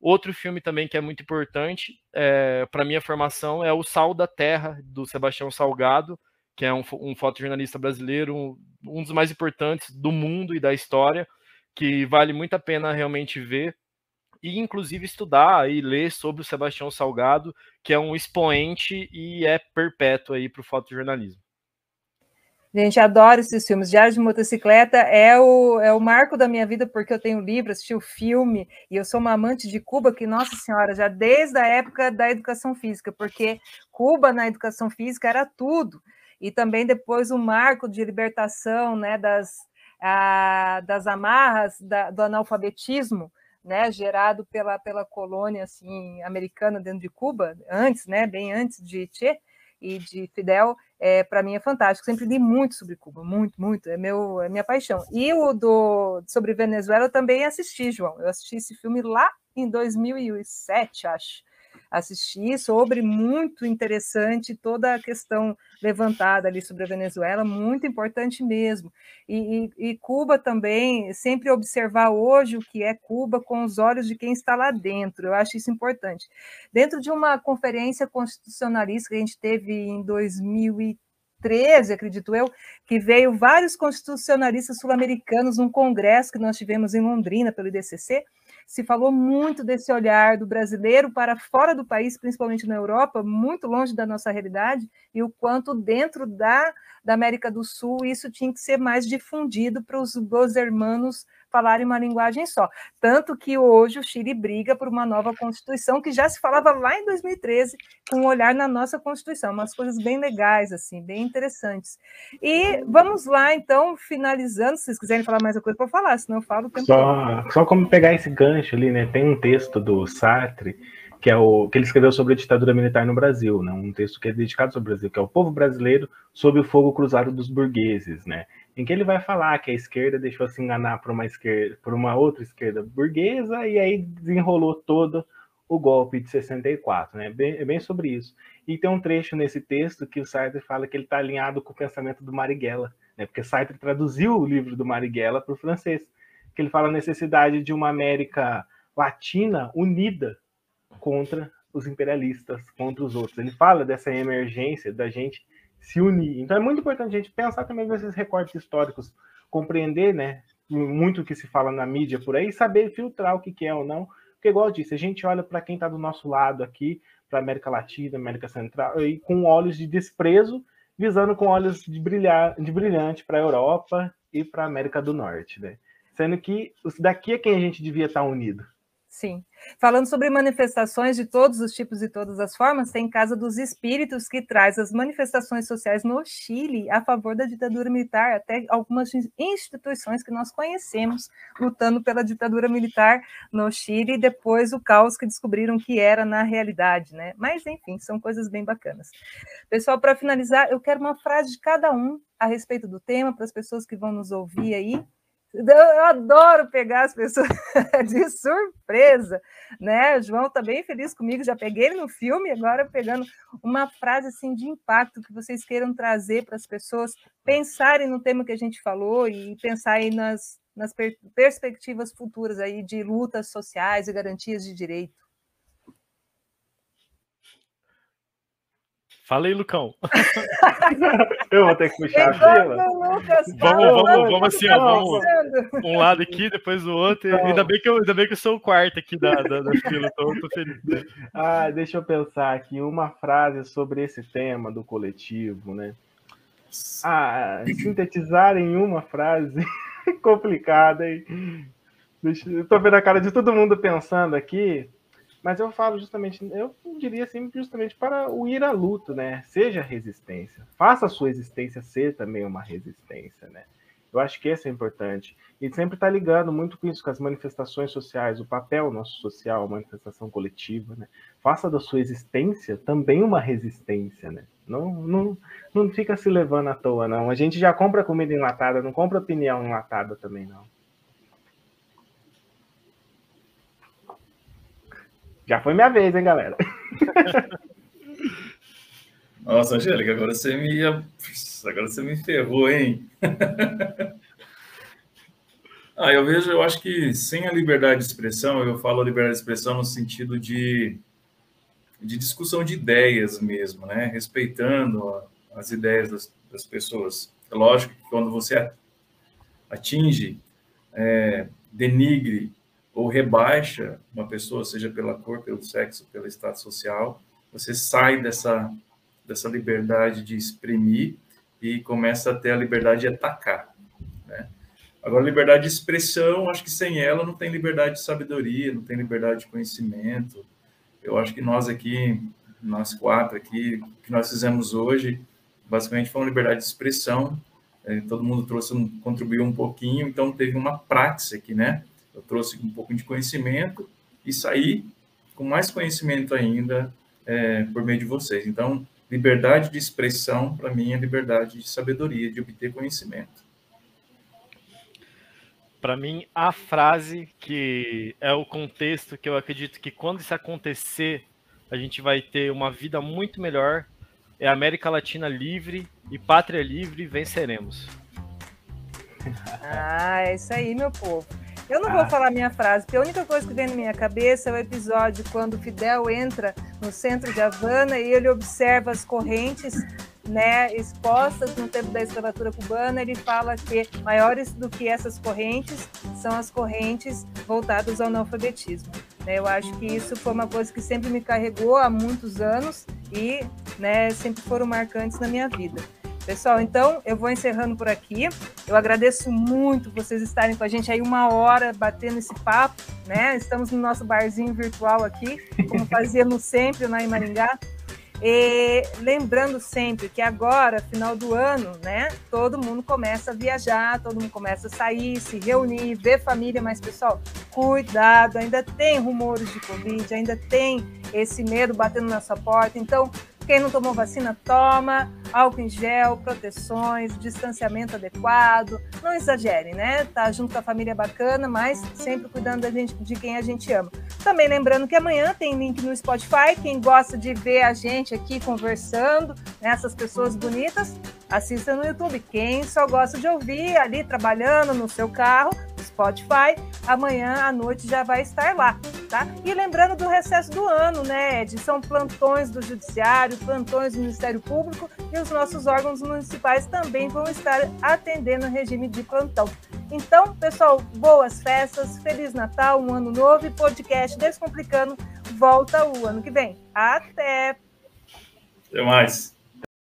Outro filme também que é muito importante é, para minha formação é O Sal da Terra, do Sebastião Salgado, que é um, um fotojornalista brasileiro, um, um, dos mais importantes do mundo e da história, que vale muito a pena realmente ver e inclusive estudar e ler sobre o Sebastião Salgado, que é um expoente e é perpétuo aí para o fotojornalismo.
Gente, adoro esses filmes. Diário de Motocicleta é o, é o marco da minha vida, porque eu tenho livro, assisti o filme, e eu sou uma amante de Cuba, que, nossa senhora, já desde a época da educação física, porque Cuba na educação física era tudo. E também depois o marco de libertação né, das, a, das amarras da, do analfabetismo, né, gerado pela, pela colônia assim, americana dentro de Cuba, antes, né, bem antes de Che e de Fidel, é, para mim é fantástico. Sempre li muito sobre Cuba, muito, muito. É, meu, é minha paixão. E o do sobre Venezuela eu também assisti, João. Eu assisti esse filme lá em 2007, acho assisti sobre, muito interessante toda a questão levantada ali sobre a Venezuela, muito importante mesmo. E, e, e, Cuba também, sempre observar hoje o que é Cuba com os olhos de quem está lá dentro, eu acho isso importante. Dentro de uma conferência constitucionalista que a gente teve em 2013, acredito eu, que veio vários constitucionalistas sul-americanos num congresso que nós tivemos em Londrina, pelo IDCC, se falou muito desse olhar do brasileiro para fora do país, principalmente na Europa, muito longe da nossa realidade, e o quanto dentro da, da América do Sul isso tinha que ser mais difundido para os dos hermanos falarem uma linguagem só. Tanto que hoje o Chile briga por uma nova Constituição, que já se falava lá em 2013, com um olhar na nossa Constituição, umas coisas bem legais, assim, bem interessantes. E vamos lá, então, finalizando, se vocês quiserem falar mais alguma coisa para falar, senão eu falo o tempo
só, Só como pegar esse gancho ali, né? Tem um texto do Sartre que é o que ele escreveu sobre a ditadura militar no Brasil, né? Um texto que é dedicado sobre o Brasil, que é o povo brasileiro sob o fogo cruzado dos burgueses, né? Em que ele vai falar que a esquerda deixou se enganar por uma esquerda, por uma outra esquerda burguesa e aí desenrolou todo o golpe de 64, né? Bem, é bem sobre isso. E tem um trecho nesse texto que o Sartre fala que ele está alinhado com o pensamento do Marighella, né? Porque Sartre traduziu o livro do Marighella para o francês, que ele fala a necessidade de uma América Latina unida contra os imperialistas, contra os outros. Ele fala dessa emergência da gente se unir. Então é muito importante a gente pensar também nesses recortes históricos, compreender, né, muito o que se fala na mídia por aí, saber filtrar o que, que é ou não. Porque, igual eu disse, a gente olha para quem está do nosso lado aqui, para América Latina, América Central, e com olhos de desprezo, visando com olhos de, brilhar, de brilhante para a Europa e para a América do Norte, né? Sendo que daqui é quem a gente devia estar tá unido.
Sim. Falando sobre manifestações de todos os tipos e todas as formas, tem Casa dos Espíritos, que traz as manifestações sociais no Chile a favor da ditadura militar, até algumas instituições que nós conhecemos lutando pela ditadura militar no Chile, e depois o caos que descobriram que era na realidade, né? Mas, enfim, são coisas bem bacanas. Pessoal, para finalizar, eu quero uma frase de cada um a respeito do tema, para as pessoas que vão nos ouvir aí. Eu adoro pegar as pessoas de surpresa, né? O João está bem feliz comigo, já peguei ele no filme, agora pegando uma frase assim de impacto que vocês queiram trazer para as pessoas pensarem no tema que a gente falou e pensarem nas, nas per perspectivas futuras aí de lutas sociais e garantias de direito.
Fala aí, Lucão.
Eu vou ter que puxar a fila.
Vamos, vamos, vamos assim, ó, vamos um lado aqui, depois o outro. Não. Ainda bem, que eu, ainda bem que eu sou o quarto aqui da, da, da fila, tô, tô feliz.
Ah, deixa eu pensar aqui uma frase sobre esse tema do coletivo, né? Ah, sintetizar em uma frase complicada, hein? Deixa, eu tô vendo a cara de todo mundo pensando aqui. Mas eu falo justamente, eu diria assim, justamente para o ir à luta, né? Seja resistência. Faça a sua existência ser também uma resistência, né? Eu acho que isso é importante. E sempre está ligando muito com isso, com as manifestações sociais, o papel nosso social, a manifestação coletiva, né? Faça da sua existência também uma resistência, né? Não, não, não fica se levando à toa, não. A gente já compra comida enlatada, não compra opinião enlatada também, não. Já foi minha vez, hein, galera?
Nossa, Angélica, agora você me agora você me ferrou, hein? ah, eu vejo, eu acho que sem a liberdade de expressão, eu falo liberdade de expressão no sentido de, de discussão de ideias mesmo, né? Respeitando as ideias das, das pessoas. É lógico que quando você atinge é, denigre ou rebaixa uma pessoa, seja pela cor, pelo sexo, pelo estado social, você sai dessa, dessa liberdade de exprimir e começa a ter a liberdade de atacar. Né? Agora, liberdade de expressão, acho que sem ela não tem liberdade de sabedoria, não tem liberdade de conhecimento. Eu acho que nós aqui, nós quatro aqui, o que nós fizemos hoje, basicamente foi uma liberdade de expressão. É, todo mundo trouxe, um, contribuiu um pouquinho, então teve uma prática aqui, né? Eu trouxe um pouco de conhecimento e saí com mais conhecimento ainda é, por meio de vocês. Então, liberdade de expressão, para mim, é liberdade de sabedoria, de obter conhecimento.
Para mim, a frase que é o contexto que eu acredito que quando isso acontecer, a gente vai ter uma vida muito melhor é América Latina livre e pátria livre venceremos.
Ah, é isso aí, meu povo. Eu não ah. vou falar minha frase, porque a única coisa que vem na minha cabeça é o episódio quando Fidel entra no centro de Havana e ele observa as correntes né, expostas no tempo da escravatura cubana. Ele fala que maiores do que essas correntes são as correntes voltadas ao analfabetismo. Né? Eu acho que isso foi uma coisa que sempre me carregou há muitos anos e né, sempre foram marcantes na minha vida. Pessoal, então eu vou encerrando por aqui. Eu agradeço muito vocês estarem com a gente aí uma hora batendo esse papo, né? Estamos no nosso barzinho virtual aqui, como fazíamos sempre lá em Maringá. E lembrando sempre que agora, final do ano, né? Todo mundo começa a viajar, todo mundo começa a sair, se reunir, ver família, mas pessoal, cuidado, ainda tem rumores de Covid, ainda tem esse medo batendo na sua porta. Então, quem não tomou vacina, toma. Álcool em gel, proteções, distanciamento adequado. Não exagere, né? Tá junto com a família bacana, mas sempre cuidando da gente, de quem a gente ama. Também lembrando que amanhã tem link no Spotify. Quem gosta de ver a gente aqui conversando, né, essas pessoas bonitas, assista no YouTube. Quem só gosta de ouvir ali trabalhando no seu carro, Spotify, amanhã à noite já vai estar lá, tá? E lembrando do recesso do ano, né, Ed? São plantões do Judiciário, plantões do Ministério Público e os nossos órgãos municipais também vão estar atendendo o regime de plantão. Então, pessoal, boas festas, Feliz Natal, um ano novo e podcast Descomplicando volta o ano que vem. Até!
Até mais!